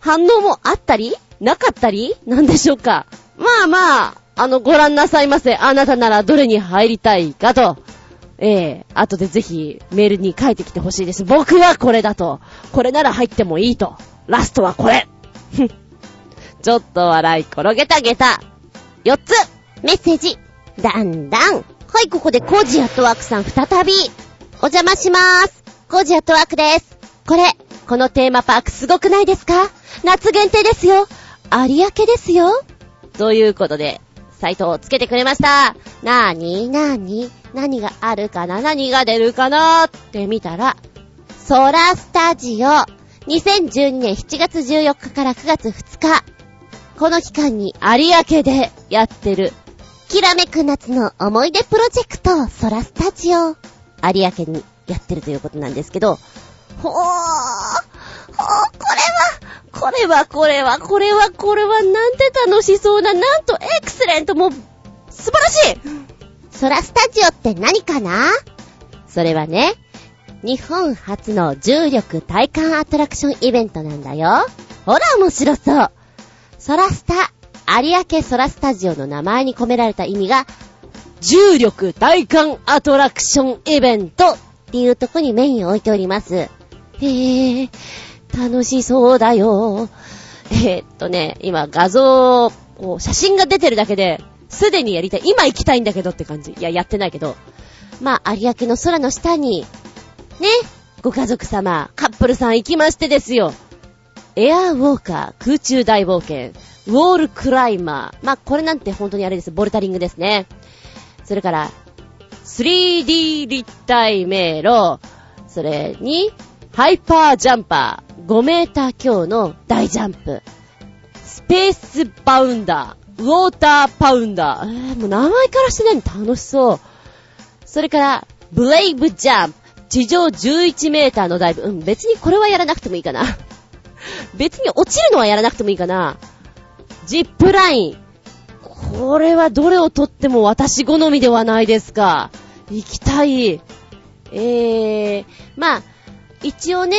[SPEAKER 1] 反応もあったり、なかったり、なんでしょうか。まあまあ、あの、ご覧なさいませ。あなたならどれに入りたいかと。ええ後でぜひメールに書いてきてほしいです。僕はこれだと。これなら入ってもいいと。ラストはこれ。ふ んちょっと笑い転げたげた。4つ
[SPEAKER 3] メッセージ、だんだん。はい、ここでコージアットワークさん再び。お邪魔しまーす。コージアットワークです。これ、このテーマパークすごくないですか？夏限定ですよ。有明ですよ。
[SPEAKER 1] ということで、サイトをつけてくれました。
[SPEAKER 3] なーになーに何があるかな？何が出るかな？って見たら、ソラスタジオ。2012年7月14日から9月2日。この期間に
[SPEAKER 1] 有明でやってる、
[SPEAKER 3] きらめく夏の思い出プロジェクト、ソラスタジオ。有明にやってるということなんですけど、ほー、ほー、これは、これは、これは、これは、これは、なんて楽しそうな、なんとエクセレント、もう、素晴らしいソラスタジオって何かな？それはね、日本初の重力体感アトラクションイベントなんだよ。ほら面白そう。ソラスタ、有明ソラスタジオの名前に込められた意味が、重力体感アトラクションイベントっていうとこにメインを置いております。へぇー、楽しそうだよ。えー、っとね、今画像、写真が出てるだけで、すでにやりたい。今行きたいんだけどって感じ。いや、やってないけど。まあ、有明の空の下に、ね、ご家族様、カップルさん行きましてですよ。エアーウォーカー、空中大冒険、ウォールクライマー。まあ、これなんて本当にあれです。ボルタリングですね。それから、3D 立体迷路、それに、ハイパージャンパー、5メーター強の大ジャンプ、スペースバウンダー、ウォーターパウンダー。えー、もう名前からしてないの楽しそう。それから、ブレイブジャンプ。地上11メーターのダイブ。うん、別にこれはやらなくてもいいかな。別に落ちるのはやらなくてもいいかな。ジップライン。これはどれをとっても私好みではないですか。行きたい。えー、まあ、一応ね、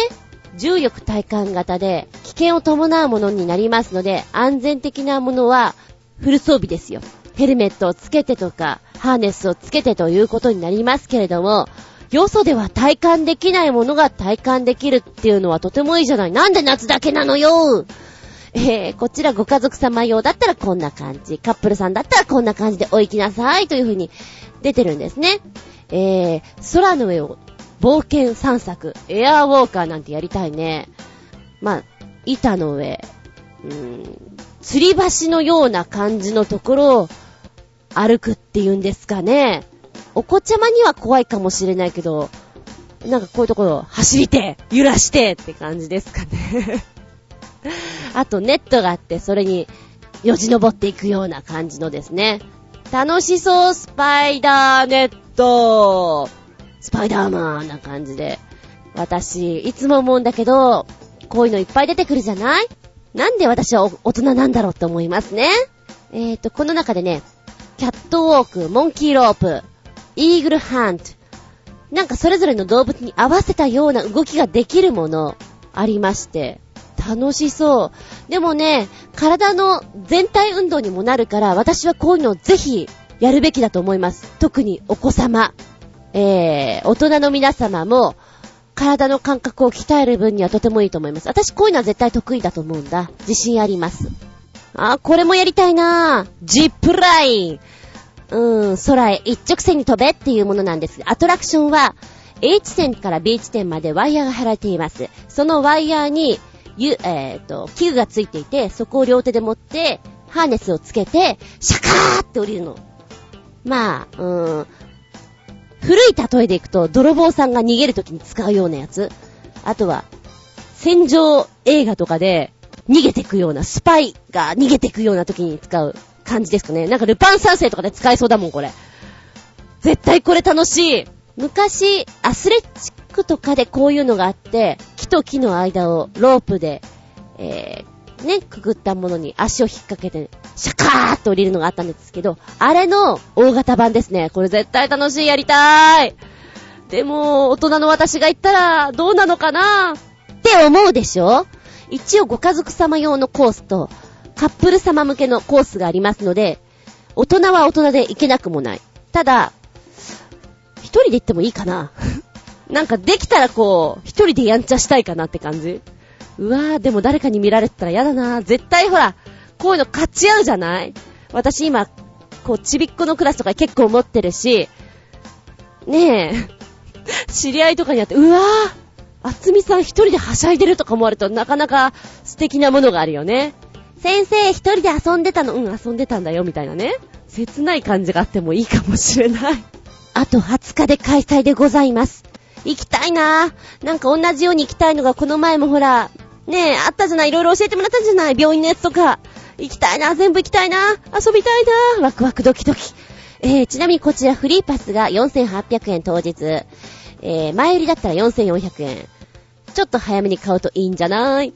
[SPEAKER 3] 重力体感型で危険を伴うものになりますので、安全的なものはフル装備ですよ。ヘルメットをつけてとか、ハーネスをつけてということになりますけれども、よそでは体感できないものが体感できるっていうのはとてもいいじゃない。なんで夏だけなのよえー、こちらご家族様用だったらこんな感じ。カップルさんだったらこんな感じでお行きなさいという風に出てるんですね。えー、空の上を冒険散策、エアーウォーカーなんてやりたいね。まあ、板の上、うーん、吊り橋のような感じのところを歩くっていうんですかね。お子ちゃまには怖いかもしれないけど、なんかこういうところ走りて、揺らしてって感じですかね。あとネットがあって、それによじ登っていくような感じのですね。楽しそう、スパイダーネットスパイダーマンな感じで。私、いつも思うんだけど、こういうのいっぱい出てくるじゃない？なんで私は大人なんだろうって思いますね。えーと、この中でね、キャットウォーク、モンキーロープ、イーグルハント、なんかそれぞれの動物に合わせたような動きができるもの、ありまして、楽しそう。でもね、体の全体運動にもなるから、私はこういうのをぜひやるべきだと思います。特にお子様。えー、大人の皆様も、体の感覚を鍛える分にはとてもいいと思います。私こういうのは絶対得意だと思うんだ。自信あります。あ、これもやりたいなジップライン。うん、空へ一直線に飛べっていうものなんです。アトラクションは、A 地点から B 地点までワイヤーが張られています。そのワイヤーに、ゆ、えっ、ー、と、器具がついていて、そこを両手で持って、ハーネスをつけて、シャカーって降りるの。まあ、うーん、古い例えでいくと、泥棒さんが逃げるときに使うようなやつ。あとは、戦場映画とかで逃げていくような、スパイが逃げていくような時に使う感じですかね。なんかルパン三世とかで使えそうだもん、これ。絶対これ楽しい。昔、アスレチックとかでこういうのがあって、木と木の間をロープで、えー、ね、くぐったものに足を引っ掛けて、シャカーっと降りるのがあったんですけど、あれの大型版ですね。これ絶対楽しい、やりたーい。でも、大人の私が行ったら、どうなのかな？って思うでしょ？一応ご家族様用のコースと、カップル様向けのコースがありますので、大人は大人で行けなくもない。ただ、一人で行ってもいいかななんかできたらこう、一人でやんちゃしたいかなって感じうわぁ、でも誰かに見られてたら嫌だな絶対ほら、こういうの勝ち合うじゃない私今、こう、ちびっこのクラスとか結構持ってるし、ねえ、知り合いとかにあって、うわぁ、あつみさん一人ではしゃいでるとか思われるとなかなか素敵なものがあるよね。先生一人で遊んでたの、うん、遊んでたんだよ、みたいなね。切ない感じがあってもいいかもしれない。あと20日で開催でございます。行きたいなぁ。なんか同じように行きたいのがこの前もほら、ねえ、あったじゃない、いろいろ教えてもらったじゃない、病院のやつとか。行きたいな、全部行きたいな、遊びたいな、ワクワクドキドキ。えー、ちなみにこちらフリーパスが4800円当日。えー、前売りだったら4400円。ちょっと早めに買うといいんじゃない？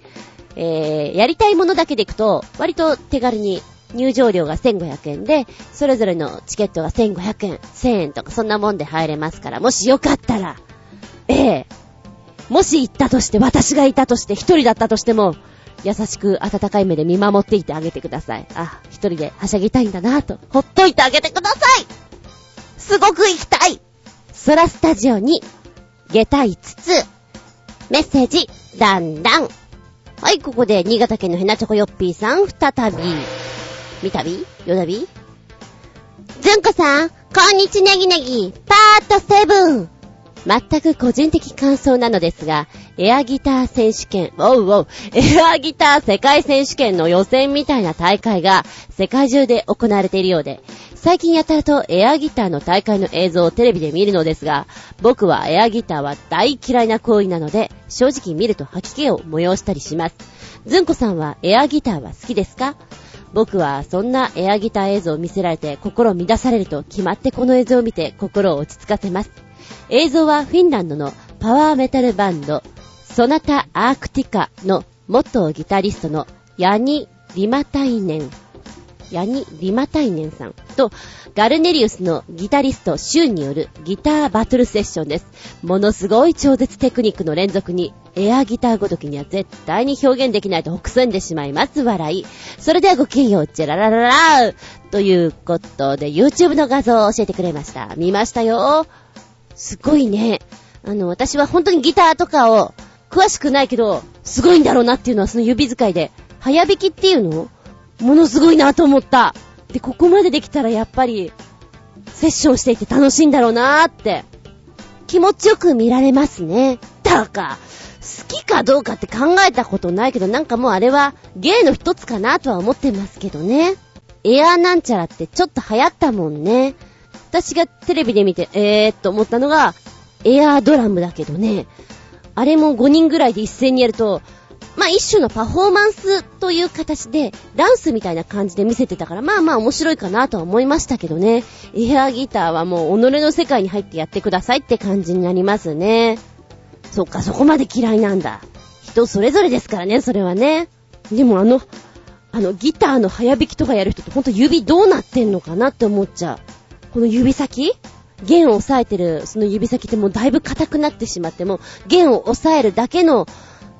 [SPEAKER 3] えー、やりたいものだけで行くと、割と手軽に入場料が1500円で、それぞれのチケットが1500円、1000円とかそんなもんで入れますから、もしよかったら、ええ、もし行ったとして、私がいたとして、一人だったとしても、優しく温かい目で見守っていてあげてください。あ、一人ではしゃぎたいんだなと、ほっといてあげてくださいすごく行きたい空スタジオに、下駄5つ、メッセージ、だんだん。はい、ここで、新潟県のヘナチョコヨッピーさん、再び。みたび？よだび？ずんこさん、こんにちネギネギ、パートセブン。全く個人的感想なのですが、エアギター選手権、おうおう、エアギター世界選手権の予選みたいな大会が世界中で行われているようで、最近やたらとエアギターの大会の映像をテレビで見るのですが、僕はエアギターは大嫌いな行為なので、正直見ると吐き気を催したりします。ずんこさんはエアギターは好きですか？僕はそんなエアギター映像を見せられて心乱されると決まってこの映像を見て心を落ち着かせます。映像はフィンランドのパワーメタルバンド、ソナタ・アークティカの元ギタリストのヤニ・リマタイネンヤニ・リマタイネンさんと、ガルネリウスのギタリスト、シュンによるギターバトルセッションです。ものすごい超絶テクニックの連続に、エアギターごときには絶対に表現できないと北んでしまいます。笑い。それではごきげんよう、チェララララーということで、YouTube の画像を教えてくれました。見ましたよ。すごいね。あの、私は本当にギターとかを、詳しくないけど、すごいんだろうなっていうのはその指使いで、早弾きっていうの？ものすごいなと思った。で、ここまでできたらやっぱり、セッションしていて楽しいんだろうなーって、気持ちよく見られますね。だか、好きかどうかって考えたことないけど、なんかもうあれは芸の一つかなとは思ってますけどね。エアーなんちゃらってちょっと流行ったもんね。私がテレビで見て、えーっと思ったのが、エアードラムだけどね。あれも5人ぐらいで一斉にやると、まあ一種のパフォーマンスという形で、ダンスみたいな感じで見せてたから、まあまあ面白いかなとは思いましたけどね。エアギターはもう己の世界に入ってやってくださいって感じになりますね。そっか、そこまで嫌いなんだ。人それぞれですからね、それはね。でもあの、あの、ギターの早弾きとかやる人ってほんと指どうなってんのかなって思っちゃう。この指先？弦を押さえてる、その指先ってもうだいぶ硬くなってしまっても、弦を押さえるだけの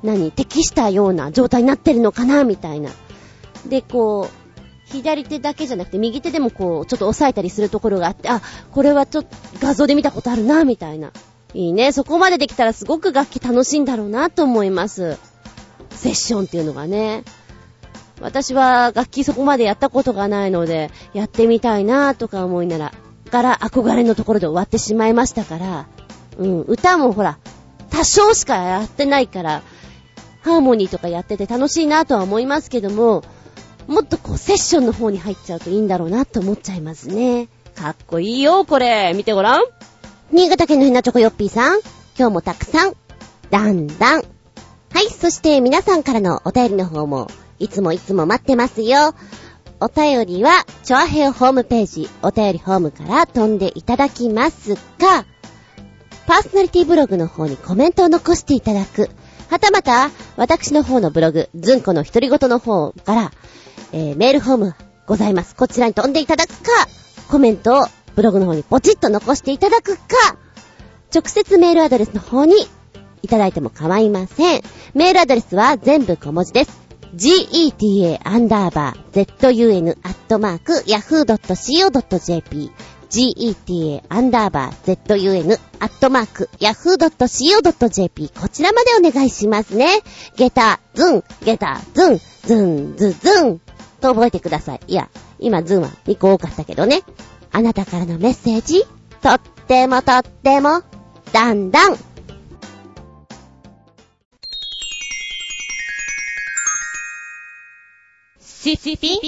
[SPEAKER 3] 何、適したような状態になってるのかな、みたいな。で、こう、左手だけじゃなくて右手でもこう、ちょっと押さえたりするところがあって、あ、これはちょっと画像で見たことあるな、みたいな。いいね。そこまでできたらすごく楽器楽しいんだろうなと思います。セッションっていうのがね。私は楽器そこまでやったことがないので、やってみたいなとか思いなら、から憧れのところで終わってしまいましたから、うん、歌もほら、多少しかやってないから、ハーモニーとかやってて楽しいなとは思いますけども、もっとこうセッションの方に入っちゃうといいんだろうなって思っちゃいますね。かっこいいよ、これ。見てごらん。新潟県のひなチョコヨッピーさん、今日もたくさん、だんだん。はい、そして皆さんからのお便りの方も、いつもいつも待ってますよ。お便りは、チョアヘオホームページ、お便りホームから飛んでいただきますが、パーソナリティブログの方にコメントを残していただく。はたまた、私の方のブログ、ずんこの独り言の方から、えー、メールフォームございます。こちらに飛んでいただくか、コメントをブログの方にポチッと残していただくか、直接メールアドレスの方にいただいても構いません。メールアドレスは全部小文字です。Geta アンダーバー zun アットマーク yahoo.co.jp geta アンダーバー zun アットマーク yahoo.co.jp こちらまでお願いしますね。ゲタ、ズン、ゲタ、ズン、ズン、ズズンと覚えてください。いや、今ズンは2個多かったけどね。あなたからのメッセージ、とってもとっても、だんだん。
[SPEAKER 2] シシピ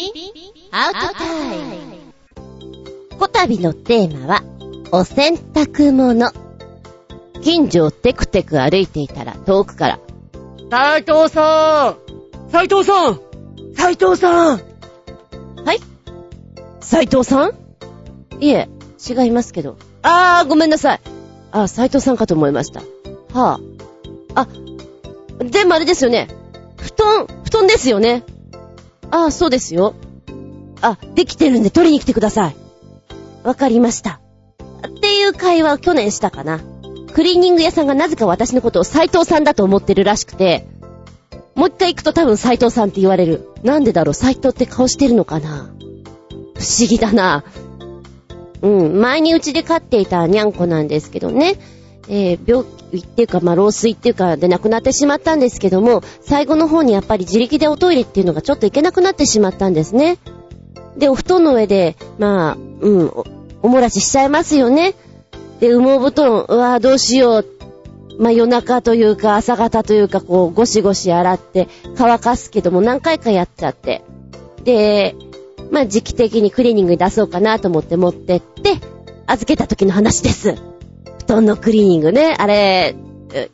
[SPEAKER 2] アウトタイム。
[SPEAKER 3] こたびのテーマは、お洗濯物。近所をテクテク歩いていたら遠くから、
[SPEAKER 4] 斉藤さん斉藤さん斉藤さん
[SPEAKER 1] 斎藤さん？
[SPEAKER 3] いえ、違いますけど。
[SPEAKER 1] あー、ごめんなさい。あ、斎藤さんかと思いました。はあ。あ、でもあれですよね。布団、布団ですよね。ああ、そうですよ。あ、できてるんで取りに来てください。わかりました。っていう会話を去年したかな。クリーニング屋さんがなぜか私のことを斎藤さんだと思ってるらしくて、もう一回行くと多分斎藤さんって言われる。なんでだろう斎藤って顔してるのかな不思議だな。うん、前にうちで飼っていたニャンコなんですけどね。えー病っていうか、まあ、老衰っていうかで亡くなってしまったんですけども、最後の方にやっぱり自力でおトイレっていうのがちょっといけなくなってしまったんですね。で、お布団の上で、まあ、うん、お、おもらししちゃいますよね。で、羽毛布団、うわぁ、どうしよう。まあ、夜中というか、朝方というか、こう、ゴシゴシ洗って、乾かすけども、何回かやっちゃって。で、まあ、時期的にクリーニングに出そうかなと思って持ってって、預けた時の話です。団のクリーニングね。あれ、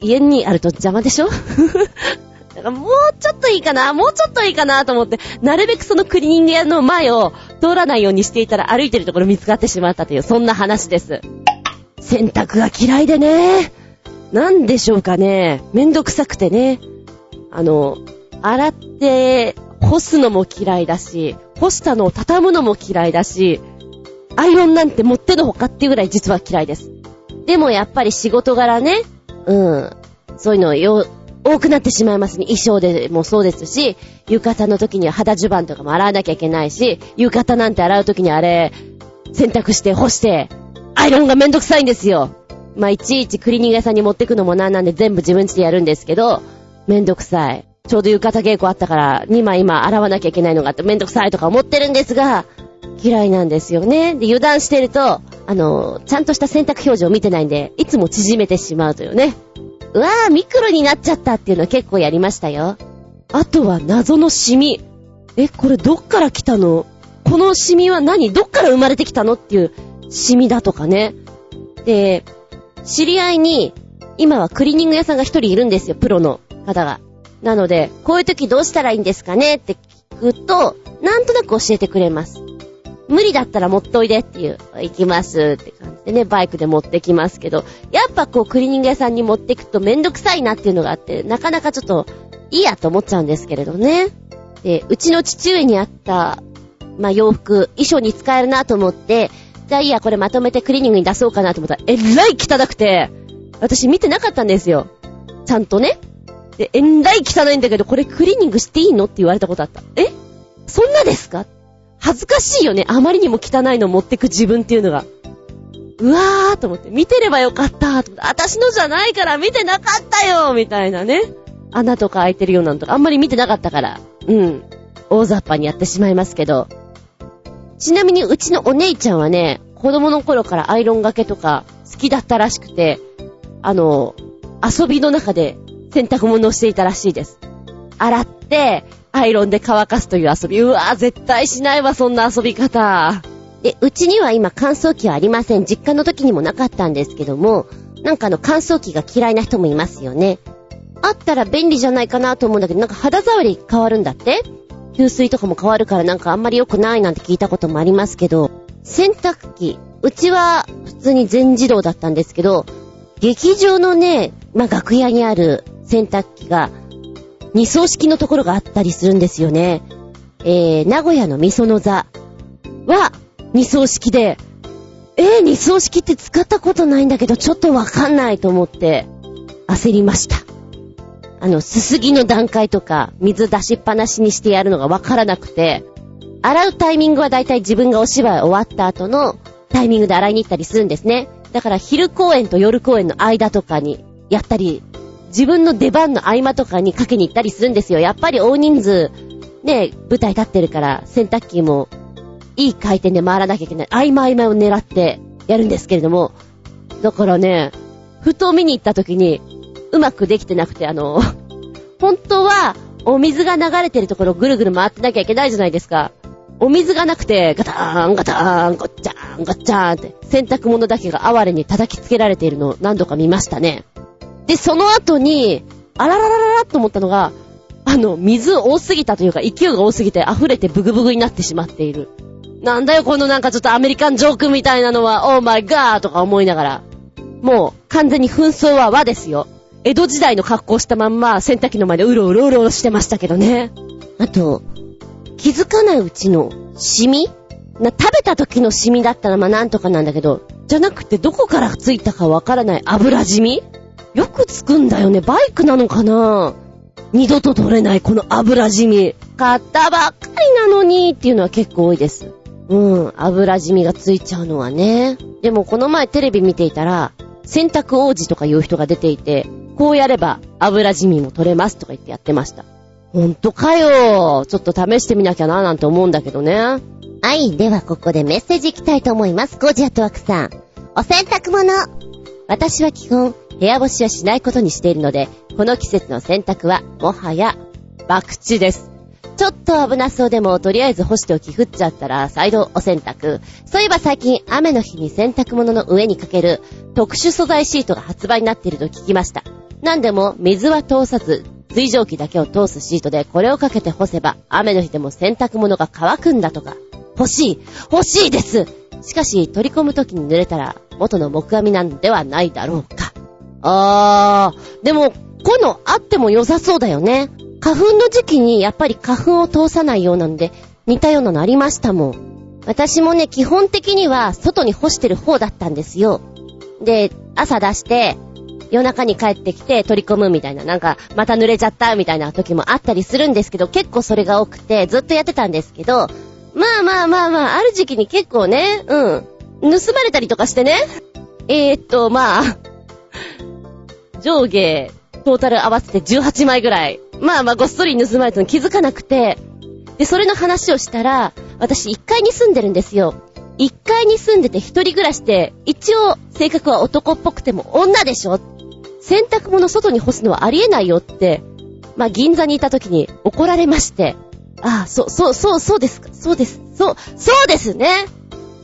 [SPEAKER 1] 家にあると邪魔でしょ？だからもうちょっといいかなもうちょっといいかなと思って、なるべくそのクリーニング屋の前を通らないようにしていたら歩いてるところ見つかってしまったという、そんな話です。洗濯が嫌いでね。なんでしょうかね。めんどくさくてね。あの、洗って干すのも嫌いだし、干したのを畳むのも嫌いだし、アイロンなんて持ってのほかっていうぐらい実は嫌いです。でもやっぱり仕事柄ね、うん、そういうのよ、多くなってしまいますね。衣装でもそうですし、浴衣の時には肌襦袢とかも洗わなきゃいけないし、浴衣なんて洗う時にあれ、洗濯して干して、アイロンがめんどくさいんですよ。まあ、いちいちクリーニング屋さんに持ってくのもなんなんで全部自分家でやるんですけど、めんどくさい。ちょうど浴衣稽古あったから、2枚今洗わなきゃいけないのがあってめんどくさいとか思ってるんですが、嫌いなんですよね。で、油断してると、あの、ちゃんとした洗濯表示を見てないんで、いつも縮めてしまうというね。うわぁ、ミクロになっちゃったっていうのは結構やりましたよ。あとは謎のシミ。え、これどっから来たの？このシミは何？どっから生まれてきたのっていうシミだとかね。で、知り合いに、今はクリーニング屋さんが一人いるんですよ、プロの方が。なので、こういう時どうしたらいいんですかね？って聞くと、なんとなく教えてくれます。無理だったら持っといでっていう、行きますって感じでね、バイクで持ってきますけど、やっぱこうクリーニング屋さんに持ってくとめんどくさいなっていうのがあって、なかなかちょっといいやと思っちゃうんですけれどね。で、うちの父上にあった、まあ、洋服、衣装に使えるなと思って、じゃあいいや、これまとめてクリーニングに出そうかなと思ったら、えらい汚くて、私見てなかったんですよ。ちゃんとね。で、えらい汚いんだけど、これクリーニングしていいのって言われたことあった。え？そんなですか？恥ずかしいよね。あまりにも汚いの持ってく自分っていうのが。うわーと思って、見てればよかったと思って、私のじゃないから見てなかったよみたいなね。穴とか開いてるようなのとか、あんまり見てなかったから。うん。大雑把にやってしまいますけど。ちなみにうちのお姉ちゃんはね、子供の頃からアイロンがけとか好きだったらしくて、あの、遊びの中で洗濯物をしていたらしいです。洗って、アイロンで乾かすという遊び。うわぁ、絶対しないわ、そんな遊び方。で、うちには今乾燥機はありません。実家の時にもなかったんですけども、なんかあの乾燥機が嫌いな人もいますよね。あったら便利じゃないかなと思うんだけど、なんか肌触り変わるんだって？吸水とかも変わるからなんかあんまり良くないなんて聞いたこともありますけど、洗濯機、うちは普通に全自動だったんですけど、劇場のね、まあ、楽屋にある洗濯機が、二層式のところがあったりするんですよね。えー、名古屋の味噌の座は二層式で、えー、二層式って使ったことないんだけど、ちょっとわかんないと思って、焦りました。あの、すすぎの段階とか、水出しっぱなしにしてやるのがわからなくて、洗うタイミングはだいたい自分がお芝居終わった後のタイミングで洗いに行ったりするんですね。だから昼公演と夜公演の間とかにやったり、自分の出番の合間とかにかけに行ったりするんですよ。やっぱり大人数、ね、舞台立ってるから洗濯機もいい回転で回らなきゃいけない。合間合間を狙ってやるんですけれども、だからね、ふと見に行った時に、うまくできてなくて、あの、本当は、お水が流れてるところをぐるぐる回ってなきゃいけないじゃないですか。お水がなくて、ガターン、ガターン、ゴッチャーン、ゴッチャーンって、洗濯物だけが哀れに叩きつけられているのを何度か見ましたね。で、その後に、あらららららと思ったのが、あの、水多すぎたというか、勢いが多すぎて溢れてブグブグになってしまっている。なんだよこのなんかちょっとアメリカンジョークみたいなのは、オーマイガーとか思いながら。もう完全に紛争は和ですよ。江戸時代の格好したまんま洗濯機の前でうろうろうろうろしてましたけどね。あと、気づかないうちのシミ？な、食べた時のシミだったらまあなんとかなんだけど、じゃなくてどこからついたかわからない油染み？よくつくんだよね。バイクなのかな二度と取れないこの油染み。買ったばっかりなのにっていうのは結構多いです。うん、油染みがついちゃうのはね。でもこの前テレビ見ていたら、洗濯王子とかいう人が出ていて、こうやれば油染みも取れますとか言ってやってました。ほんとかよちょっと試してみなきゃななんて思うんだけどね。
[SPEAKER 3] はい、ではここでメッセージいきたいと思います。ゴジアットワクさん。お洗濯物私は基本、部屋干しはしないことにしているので、この季節の洗濯は、もはや、博打です。ちょっと危なそうでも、とりあえず干しておき降っちゃったら、再度お洗濯。そういえば最近、雨の日に洗濯物の上にかける、特殊素材シートが発売になっていると聞きました。なんでも、水は通さず、水蒸気だけを通すシートで、これをかけて干せば、雨の日でも洗濯物が乾くんだとか。欲しい欲しいですしかし、取り込む時に濡れたら、元の木阿弥なんではないだろうか。あー、でも、こういうのあっても良さそうだよね。花粉の時期にやっぱり花粉を通さないようなので、似たようなのありましたもん。私もね、基本的には外に干してる方だったんですよ。で、朝出して、夜中に帰ってきて取り込むみたいな、なんか、また濡れちゃったみたいな時もあったりするんですけど、結構それが多くて、ずっとやってたんですけど、まあまあまあまあ、ある時期に結構ね、うん、盗まれたりとかしてね。えー、っと、まあ、上下、トータル合わせて18枚ぐらい。まあまあごっそり盗まれたの気づかなくて、で、それの話をしたら、私1階に住んでるんですよ。1階に住んでて一人暮らしで、一応性格は男っぽくても女でしょ。洗濯物外に干すのはありえないよって、まあ銀座にいた時に怒られまして、ああ、そう、そう、そう、そうですか、そうです、そう、そうですね。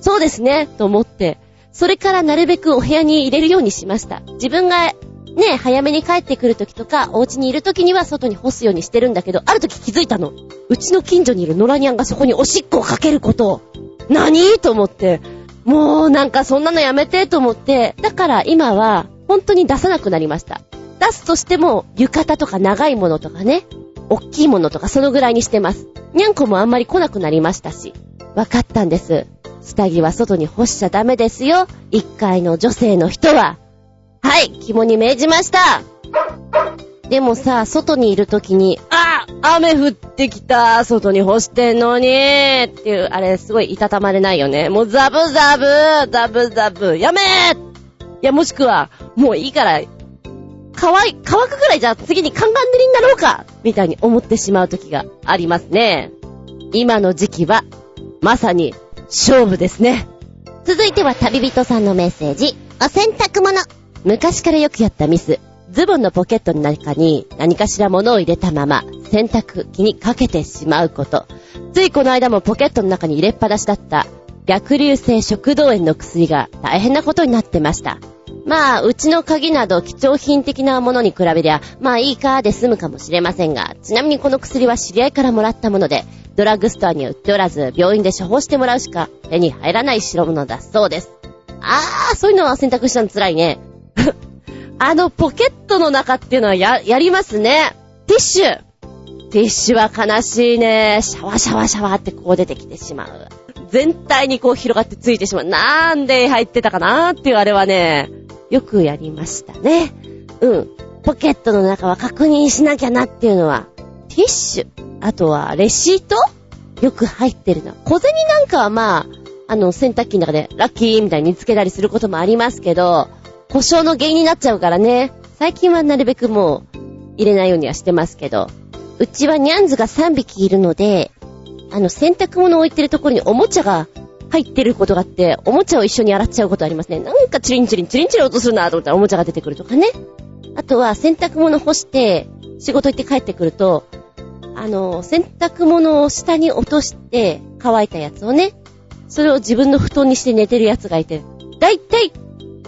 [SPEAKER 3] そうですね。と思って、それからなるべくお部屋に入れるようにしました。自分がね、早めに帰ってくる時とか、お家にいる時には外に干すようにしてるんだけど、ある時気づいたの。うちの近所にいる野良ニャンがそこにおしっこをかけること。何？と思って。もうなんかそんなのやめてと思って、だから今は本当に出さなくなりました。出すとしても浴衣とか長いものとかね、おっきいものとかそのぐらいにしてます。にゃんこもあんまり来なくなりましたし。わかったんです。下着は外に干しちゃダメですよ。一階の女性の人は。はい、肝に銘じました。でもさ、外にいるときに、あ雨降ってきた外に干してんのにっていう、あれ、すごいいたたまれないよね。もうザブザブザブザブやめーいや、もしくは、もういいから、乾い、乾くぐらいじゃ次にカンカン塗りになろうかみたいに思ってしまうときがありますね。今の時期は、まさに、勝負ですね。続いては旅人さんのメッセージ。お洗濯物。昔からよくやったミス。ズボンのポケットの中に何かしら物を入れたまま洗濯機にかけてしまうこと。ついこの間もポケットの中に入れっぱなしだった逆流性食道炎の薬が大変なことになってました。まあ、うちの鍵など貴重品的なものに比べりゃ、まあいいかで済むかもしれませんが、ちなみにこの薬は知り合いからもらったもので、ドラッグストアに売っておらず、病院で処方してもらうしか手に入らない代物だそうです。あー、そういうのは選択したの辛いね。あのポケットの中っていうのはや、やりますね。ティッシュ。ティッシュは悲しいね。シャワシャワシャワってこう出てきてしまう。全体にこう広がってついてしまう。なんで入ってたかなっていうあれはね、よくやりましたね。うん。ポケットの中は確認しなきゃなっていうのは、ティッシュ。あとは、レシートよく入ってるの。小銭なんかはまあ、あの、洗濯機の中でラッキーみたいに見つけたりすることもありますけど、故障の原因になっちゃうからね。最近はなるべくもう入れないようにはしてますけど。うちはニャンズが3匹いるので、あの洗濯物を置いてるところにおもちゃが入ってることがあって、おもちゃを一緒に洗っちゃうことありますね。なんかチリンチリン、チリンチリン音するなと思ったらおもちゃが出てくるとかね。あとは洗濯物干して、仕事行って帰ってくると、あの、洗濯物を下に落として、乾いたやつをね、それを自分の布団にして寝てるやつがいて、だいたい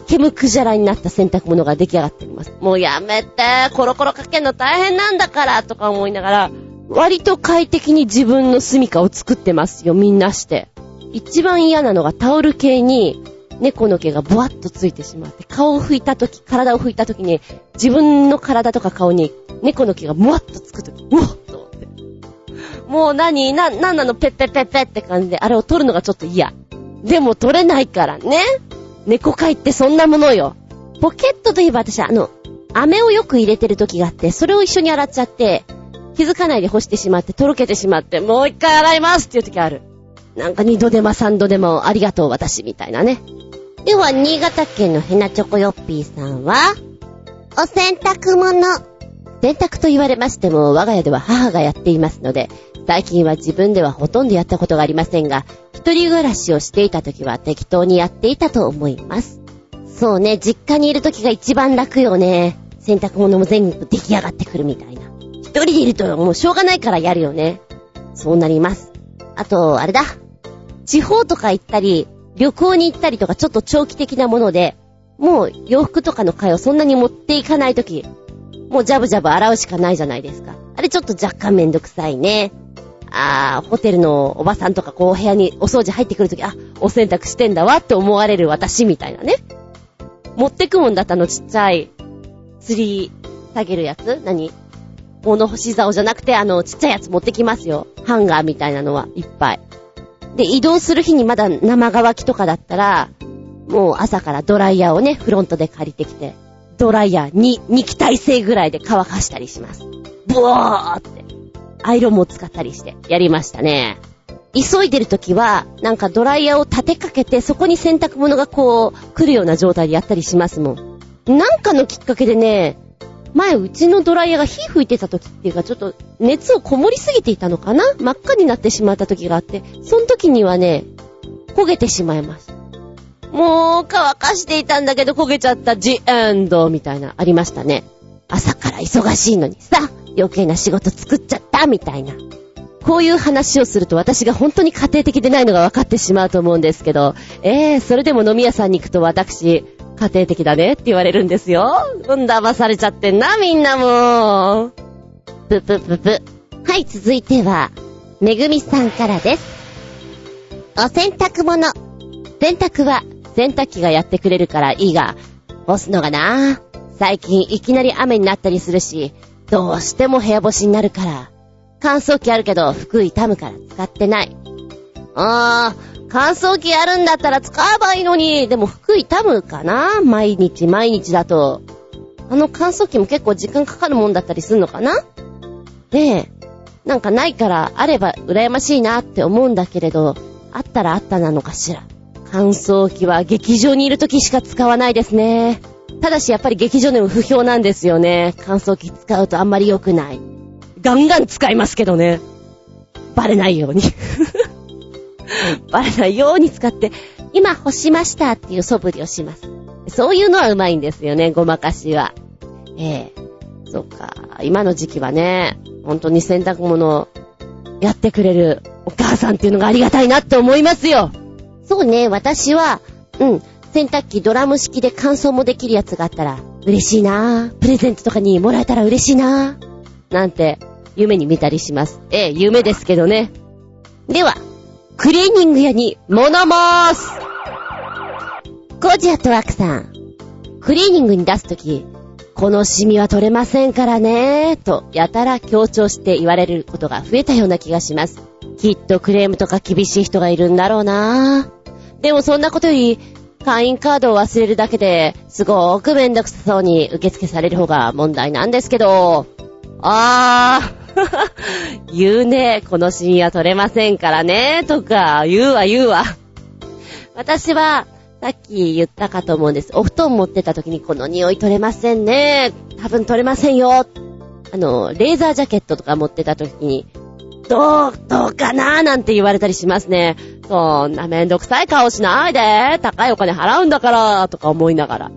[SPEAKER 3] 煙くじゃらになった洗濯物が出来上がっています。もうやめて、コロコロかけんの大変なんだから、とか思いながら、割と快適に自分の住処を作ってますよ、みんなして。
[SPEAKER 1] 一番嫌なのがタオル系に猫の毛がボワッとついてしまって、顔を拭いたとき、体を拭いたときに、自分の体とか顔に猫の毛がボワッとつくとき、うわっと思って。もう何な、なんなの？ペッペッペッペッって感じで、あれを取るのがちょっと嫌。でも取れないからね。猫飼いってそんなものよ。ポケットといえば私あの、飴をよく入れてる時があって、それを一緒に洗っちゃって、気づかないで干してしまって、とろけてしまって、もう一回洗いますっていう時ある。なんか二度でも三度でもありがとう私みたいなね。では、新潟県のヘナチョコヨッピーさんは、お洗濯物。洗濯と言われましても、我が家では母がやっていますので、最近は自分ではほとんどやったことがありませんが、一人暮らしをしていた時は適当にやっていたと思います。そうね、実家にいる時が一番楽よね。洗濯物も全部出来上がってくるみたいな。一人でいるともうしょうがないからやるよね。そうなります。あと、あれだ。地方とか行ったり、旅行に行ったりとかちょっと長期的なもので、もう洋服とかの替えをそんなに持っていかないとき、もうジャブジャブ洗うしかないじゃないですか。あれちょっと若干めんどくさいね。あー、ホテルのおばさんとかこう部屋にお掃除入ってくるとき、あ、お洗濯してんだわって思われる私みたいなね。持ってくもんだったのちっちゃい、釣り下げるやつ？何？物干し竿じゃなくてあのちっちゃいやつ持ってきますよ。ハンガーみたいなのはいっぱい。で、移動する日にまだ生乾きとかだったら、もう朝からドライヤーをね、フロントで借りてきて、ドライヤーに2気体制ぐらいで乾かしたりします。ブワーって。アイロンも使ったりしてやりましたね。急いでる時は、なんかドライヤーを立てかけて、そこに洗濯物がこう、来るような状態でやったりしますもん。なんかのきっかけでね、前うちのドライヤーが火吹いてた時っていうかちょっと熱をこもりすぎていたのかな？真っ赤になってしまった時があって、その時にはね、焦げてしまいました。もう乾かしていたんだけど焦げちゃったジエンドみたいなありましたね。朝から忙しいのにさ、余計な仕事作っちゃったみたいな。こういう話をすると私が本当に家庭的でないのが分かってしまうと思うんですけど、ええー、それでも飲み屋さんに行くと私、家庭的だねって言われるんですよ。うん、騙されちゃってんな、みんなもう。ぷぷぷぷ。はい、続いては、めぐみさんからです。お洗濯物。洗濯は洗濯機がやってくれるからいいが、干すのがな。最近いきなり雨になったりするし、どうしても部屋干しになるから。乾燥機あるけど服傷むから使ってない。あー、乾燥機あるんだったら使えばいいのに、でも服痛むかな？毎日毎日だと。あの乾燥機も結構時間かかるもんだったりすんのかな？で、なんかないからあれば羨ましいなって思うんだけれど、あったらあったなのかしら。乾燥機は劇場にいる時しか使わないですね。ただしやっぱり劇場でも不評なんですよね。乾燥機使うとあんまり良くない。ガンガン使いますけどね。バレないように バレないように使って、今干しましたっていう素振りをします。そういうのはうまいんですよね、ごまかしは。ええー、そっか。今の時期はね、本当に洗濯物やってくれるお母さんっていうのがありがたいなって思いますよ。そうね、私は、うん、洗濯機ドラム式で乾燥もできるやつがあったら嬉しいなぁ。プレゼントとかにもらえたら嬉しいなぁ。なんて、夢に見たりします。ええ、夢ですけどね。では、クリーニング屋に物申すコジアットワークさん。クリーニングに出すとき、このシミは取れませんからねと、やたら強調して言われることが増えたような気がします。きっとクレームとか厳しい人がいるんだろうなでもそんなことより、会員カードを忘れるだけで、すごくめんどくさそうに受付される方が問題なんですけど、あー、言うね。このシミは取れませんからね。とか、言うわ言うわ。私は、さっき言ったかと思うんです。お布団持ってた時にこの匂い取れませんね。多分取れませんよ。あの、レーザージャケットとか持ってた時に、どう、どうかなーなんて言われたりしますね。そんなめんどくさい顔しないで。高いお金払うんだから、とか思いながら。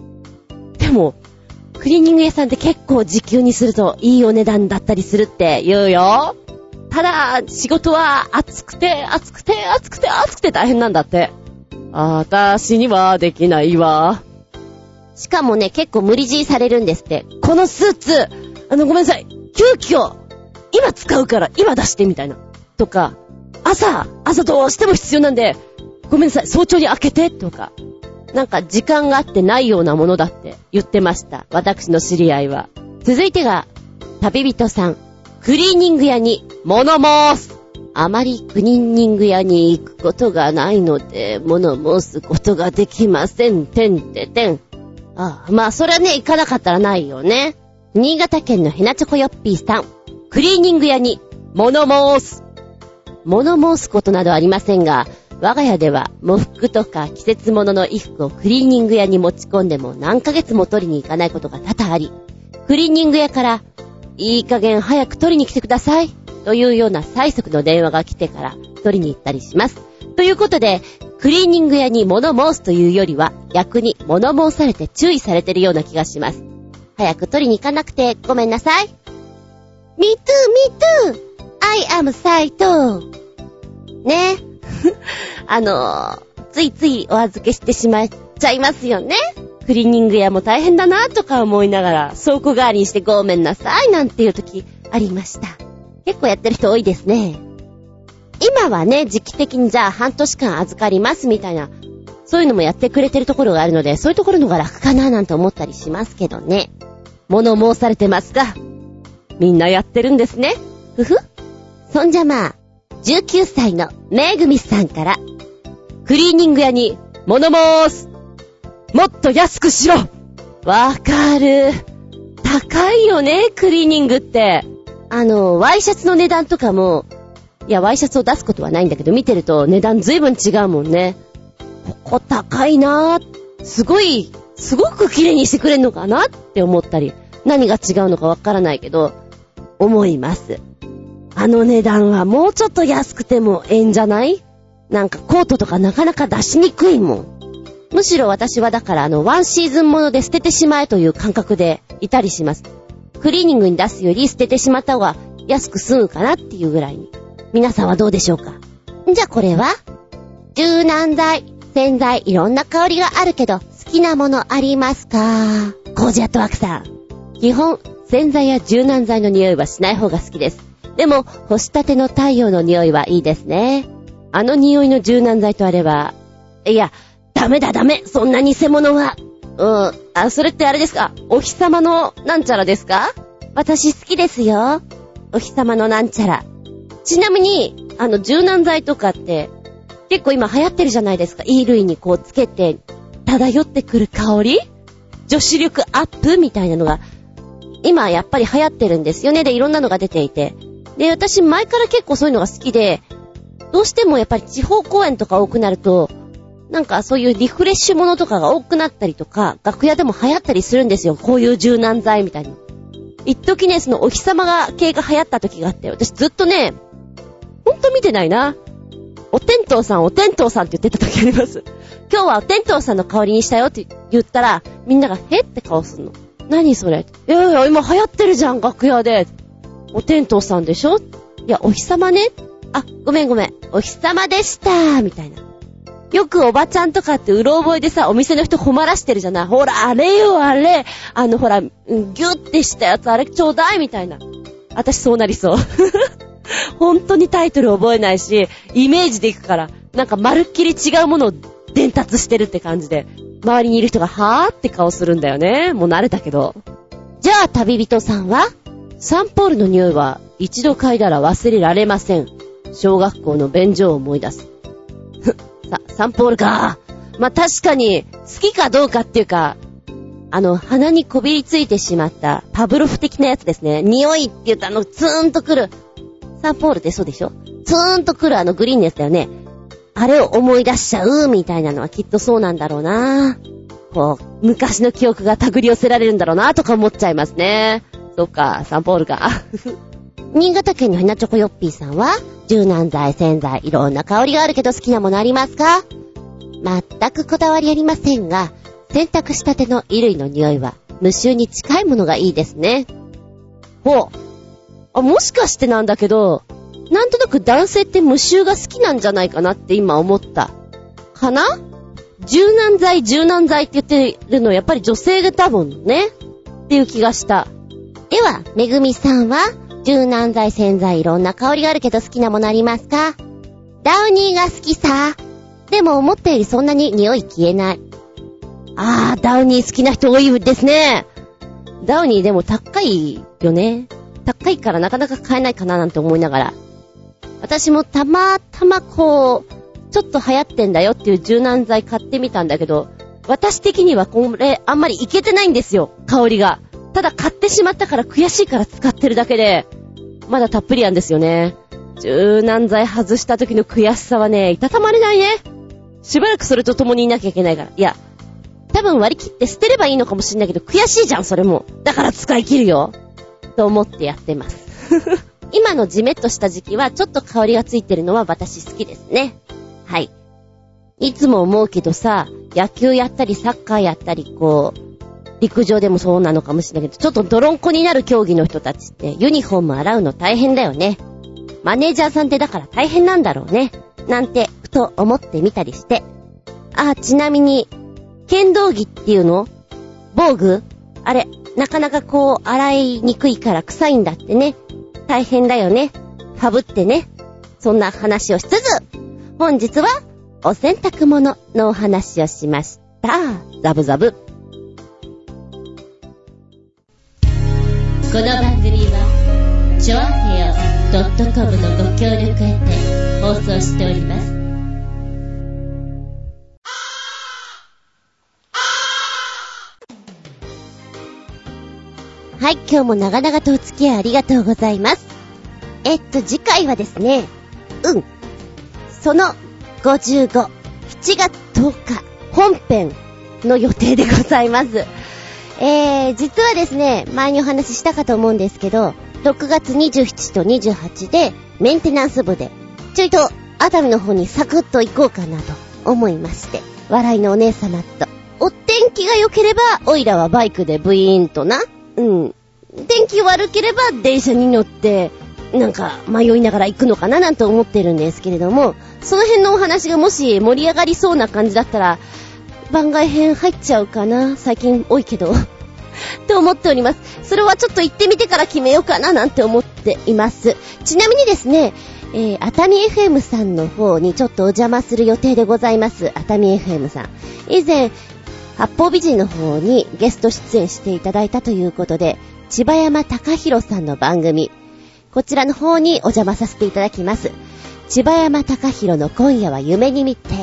[SPEAKER 1] でも、クリーニング屋さんって結構時給にするといいお値段だったりするって言うよ。ただ、仕事は暑くて、暑くて、暑くて、暑くて大変なんだって。あたしにはできないわ。しかもね、結構無理強いされるんですって。このスーツ、あの、ごめんなさい。急遽、今使うから今出してみたいな。とか、朝、朝どうしても必要なんで、ごめんなさい、早朝に開けてとか、なんか時間があってないようなものだって言ってました。私の知り合いは。続いてが、旅人さん。クリーニング屋に物申す。あまりクリーニング屋に行くことがないので、物申すことができません。てんててん。ああ、まあそれはね、行かなかったらないよね。新潟県のヘナチョコヨッピーさん。クリーニング屋に物申す。物申すことなどありませんが、我が家では喪服とか季節物の衣服をクリーニング屋に持ち込んでも何ヶ月も取りに行かないことが多々あり、クリーニング屋から、いい加減早く取りに来てください、というような催促の電話が来てから取りに行ったりします。ということで、クリーニング屋に物申すというよりは、逆に物申されて注意されてるような気がします。早く取りに行かなくてごめんなさい。me too, me too, I am 斎藤。ね。あのついついお預けしてしまっちゃいますよね。クリーニング屋も大変だなとか思いながら、倉庫代わりにしてごめんなさいなんていう時ありました。結構やってる人多いですね。今はね、時期的にじゃあ半年間預かりますみたいな、そういうのもやってくれてるところがあるので、そういうところのが楽かななんて思ったりしますけどね。物申されてますが、みんなやってるんですね。ふふ。そんじゃまあ、19歳のめぐみさんから、クリーニング屋に物申すもっと安くしろわかる。高いよね、クリーニングって。あの、ワイシャツの値段とかも、いや、ワイシャツを出すことはないんだけど、見てると値段ずいぶん違うもんね。ここ高いなぁ。すごい、すごく綺麗にしてくれんのかなって思ったり、何が違うのかわからないけど、思います。あの値段はもうちょっと安くてもええんじゃない？なんかコートとかなかなか出しにくいもん。むしろ私はだからあの、ワンシーズンもので捨ててしまえという感覚でいたりします。クリーニングに出すより捨ててしまった方が安く済むかなっていうぐらいに。皆さんはどうでしょうか？じゃあこれは？柔軟剤、洗剤、いろんな香りがあるけど、好きなものありますか？コージアットワークさん。基本、洗剤や柔軟剤の匂いはしない方が好きです。でも、干したての太陽の匂いはいいですね。あの匂いの柔軟剤とあれば、いや、ダメだダメそんな偽物は。うん。あ、それってあれですか？お日様のなんちゃらですか？私好きですよ。お日様のなんちゃら。ちなみに、あの、柔軟剤とかって、結構今流行ってるじゃないですか。衣類にこうつけて、漂ってくる香り？女子力アップみたいなのが、今やっぱり流行ってるんですよね。で、いろんなのが出ていて。で、私前から結構そういうのが好きで、どうしてもやっぱり地方公演とか多くなると、なんかそういうリフレッシュものとかが多くなったりとか、楽屋でも流行ったりするんですよ。こういう柔軟剤みたいに。一時ね、そのお日様が系が流行った時があって、私ずっとね、ほんと見てないな。お天道さん、お天道さんって言ってた時あります。今日はお天道さんの香りにしたよって言ったら、みんながへって顔すんの。何それいやいや、今流行ってるじゃん、楽屋で。お天道さんでしょ？いや、お日様ね。あ、ごめんごめん。お日様でした。みたいな。よくおばちゃんとかってうろ覚えでさ、お店の人困らしてるじゃない？ほら、あれよ、あれ。あの、ほら、ギュッてしたやつ、あれちょうだいみたいな。私そうなりそう。本当にタイトル覚えないし、イメージでいくから、なんかまるっきり違うものを伝達してるって感じで、周りにいる人がはーって顔するんだよね。もう慣れたけど。じゃあ、旅人さんは？サンポールの匂いは一度嗅いだら忘れられません。小学校の便所を思い出す。さ、サンポールか。まあ、確かに、好きかどうかっていうか、あの、鼻にこびりついてしまったパブロフ的なやつですね。匂いって言うとあの、ツーンとくる。サンポールってそうでしょ？ツーンとくるあのグリーンのやつだよね。あれを思い出しちゃうみたいなのはきっとそうなんだろうな。こう、昔の記憶が手繰り寄せられるんだろうなとか思っちゃいますね。そっか、サンポールか。新潟県のひなチョコヨッピーさんは、柔軟剤、洗剤、いろんな香りがあるけど好きなものありますか？全くこだわりありませんが、洗濯したての衣類の匂いは、無臭に近いものがいいですね。ほう。あ、もしかしてなんだけど、なんとなく男性って無臭が好きなんじゃないかなって今思った。かな？柔軟剤、柔軟剤って言ってるのやっぱり女性が多分ね。っていう気がした。では、めぐみさんは柔軟剤、洗剤、いろんな香りがあるけど好きなものありますか？ダウニーが好きさ。
[SPEAKER 3] でも思ったよりそんなに匂い消えない。あー、ダウニー好きな人多いですね。ダウニーでも高いよね。高いからなかなか買えないかななんて思いながら。私もたまたまこう、ちょっと流行ってんだよっていう柔軟剤買ってみたんだけど、私的にはこれあんまりいけてないんですよ、香りが。ただ買ってしまったから悔しいから使ってるだけで、まだたっぷりなんですよね。柔軟剤外した時の悔しさはね、いたたまれないね。しばらくそれと共にいなきゃいけないから。いや、多分割り切って捨てればいいのかもしんないけど、悔しいじゃん、それも。だから使い切るよ。と思ってやってます。今のジメッとした時期は、ちょっと香りがついてるのは私好きですね。はい。いつも思うけどさ、野球やったりサッカーやったり、こう、陸上でもそうなのかもしれないけど、ちょっと泥んこになる競技の人たちってユニフォーム洗うの大変だよね。マネージャーさんってだから大変なんだろうね。なんて、ふと思ってみたりして。あ、ちなみに、剣道着っていうの？防具？あれ、なかなかこう、洗いにくいから臭いんだってね。大変だよね。ファブってね。そんな話をしつつ、本日は、お洗濯物のお話をしました。ザブザブ。こ
[SPEAKER 2] の番組は、ちょあへよ .com のご協力へて放送しております。
[SPEAKER 3] はい、今日も長々とお付き合いありがとうございます。えっと、次回はですね、うん。その55、7月10日、本編の予定でございます。えー、実はですね、前にお話ししたかと思うんですけど、6月27と28で、メンテナンス部で、ちょいと、熱海の方にサクッと行こうかなと思いまして、笑いのお姉様と、お天気が良ければ、おいらはバイクでブイーンとな、うん。天気悪ければ電車に乗って、なんか迷いながら行くのかななんて思ってるんですけれども、その辺のお話がもし盛り上がりそうな感じだったら、番外編入っちゃうかな最近多いけど。と思っております。それはちょっと行ってみてから決めようかななんて思っています。ちなみにですね、えー、熱海 FM さんの方にちょっとお邪魔する予定でございます。熱海 FM さん。以前、八方美人の方にゲスト出演していただいたということで、千葉山隆弘さんの番組、こちらの方にお邪魔させていただきます。千葉山隆弘の今夜は夢に見て、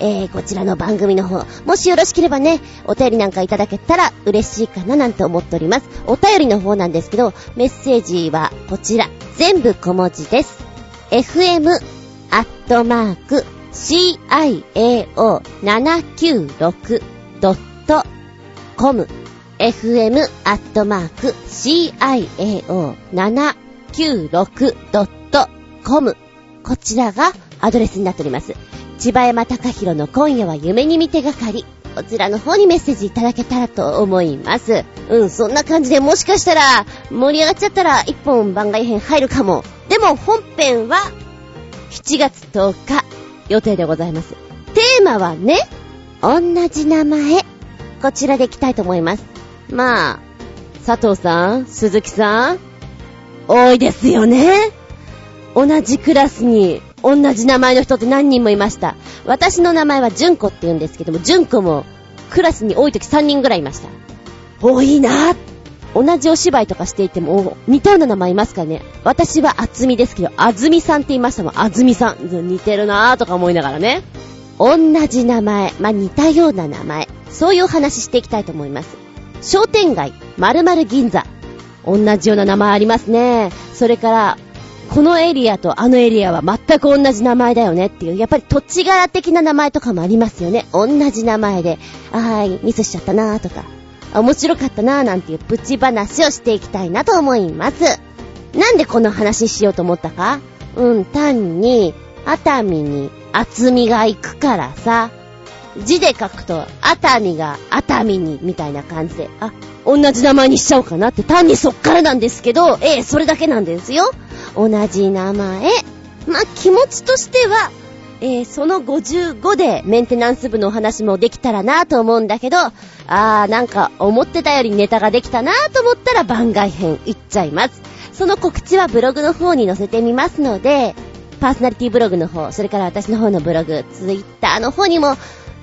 [SPEAKER 3] えー、こちらの番組の方、もしよろしければね、お便りなんかいただけたら嬉しいかななんて思っております。お便りの方なんですけど、メッセージはこちら、全部小文字です。fm アットマーク ciao796 ciao.com fm.ciao796.com こちらがアドレスになっております。千葉山隆弘の今夜は夢に見てがかり。こちらの方にメッセージいただけたらと思います。うん、そんな感じでもしかしたら盛り上がっちゃったら一本番外編入るかも。でも本編は7月10日予定でございます。テーマはね、同じ名前。こちらでいきたいと思います。まあ、佐藤さん、鈴木さん、多いですよね。同じクラスに同じ名前の人って何人もいました。私の名前は純子って言うんですけども、純子もクラスに多い時3人ぐらいいました。多いな同じお芝居とかしていても、似たような名前いますかね。私はあつみですけど、あずみさんって言いましたもん。あずみさん。似てるなぁとか思いながらね。同じ名前、まあ、似たような名前、そういうお話していきたいと思います。商店街、〇〇銀座。同じような名前ありますね。それから、このエリアとあのエリアは全く同じ名前だよねっていう、やっぱり土地柄的な名前とかもありますよね。同じ名前で、あーい、ミスしちゃったなーとか、面白かったなーなんていうプチ話をしていきたいなと思います。なんでこの話しようと思ったか？うん、単に、熱海に厚みが行くからさ、字で書くと、熱海が熱海に、みたいな感じで、あ、同じ名前にしちゃおうかなって、単にそっからなんですけど、ええそれだけなんですよ。同じ名前。まあ、気持ちとしては、えー、その55でメンテナンス部のお話もできたらなと思うんだけど、あー、なんか思ってたよりネタができたなと思ったら番外編いっちゃいます。その告知はブログの方に載せてみますので、パーソナリティブログの方、それから私の方のブログ、ツイッターの方にも、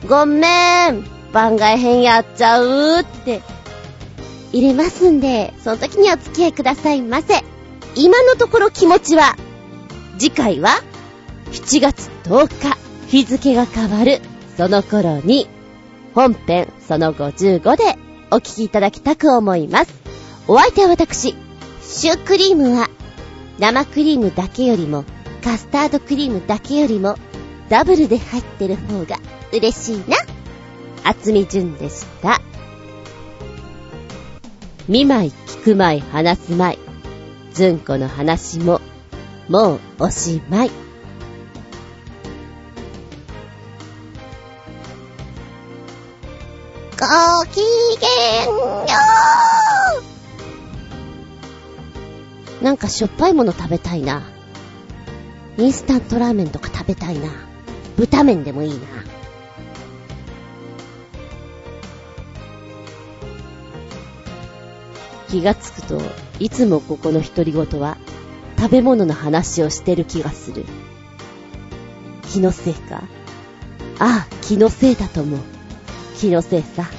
[SPEAKER 3] ごめん、番外編やっちゃうって入れますんで、その時にお付き合いくださいませ。今のところ気持ちは、次回は、7月10日、日付が変わる、その頃に、本編その55でお聞きいただきたく思います。お相手は私、シュークリームは、生クリームだけよりも、カスタードクリームだけよりも、ダブルで入ってる方が嬉しいな。厚み純でした。見舞い、聞く舞い、話す舞い。ずんこの話も、もうおしまい。ごきげんようなんかしょっぱいもの食べたいな。インスタントラーメンとか食べたいな。豚麺でもいいな。気がつくと、いつもここの独り言は、食べ物の話をしてる気がする。気のせいか？ああ、気のせいだと思う。気のせいさ。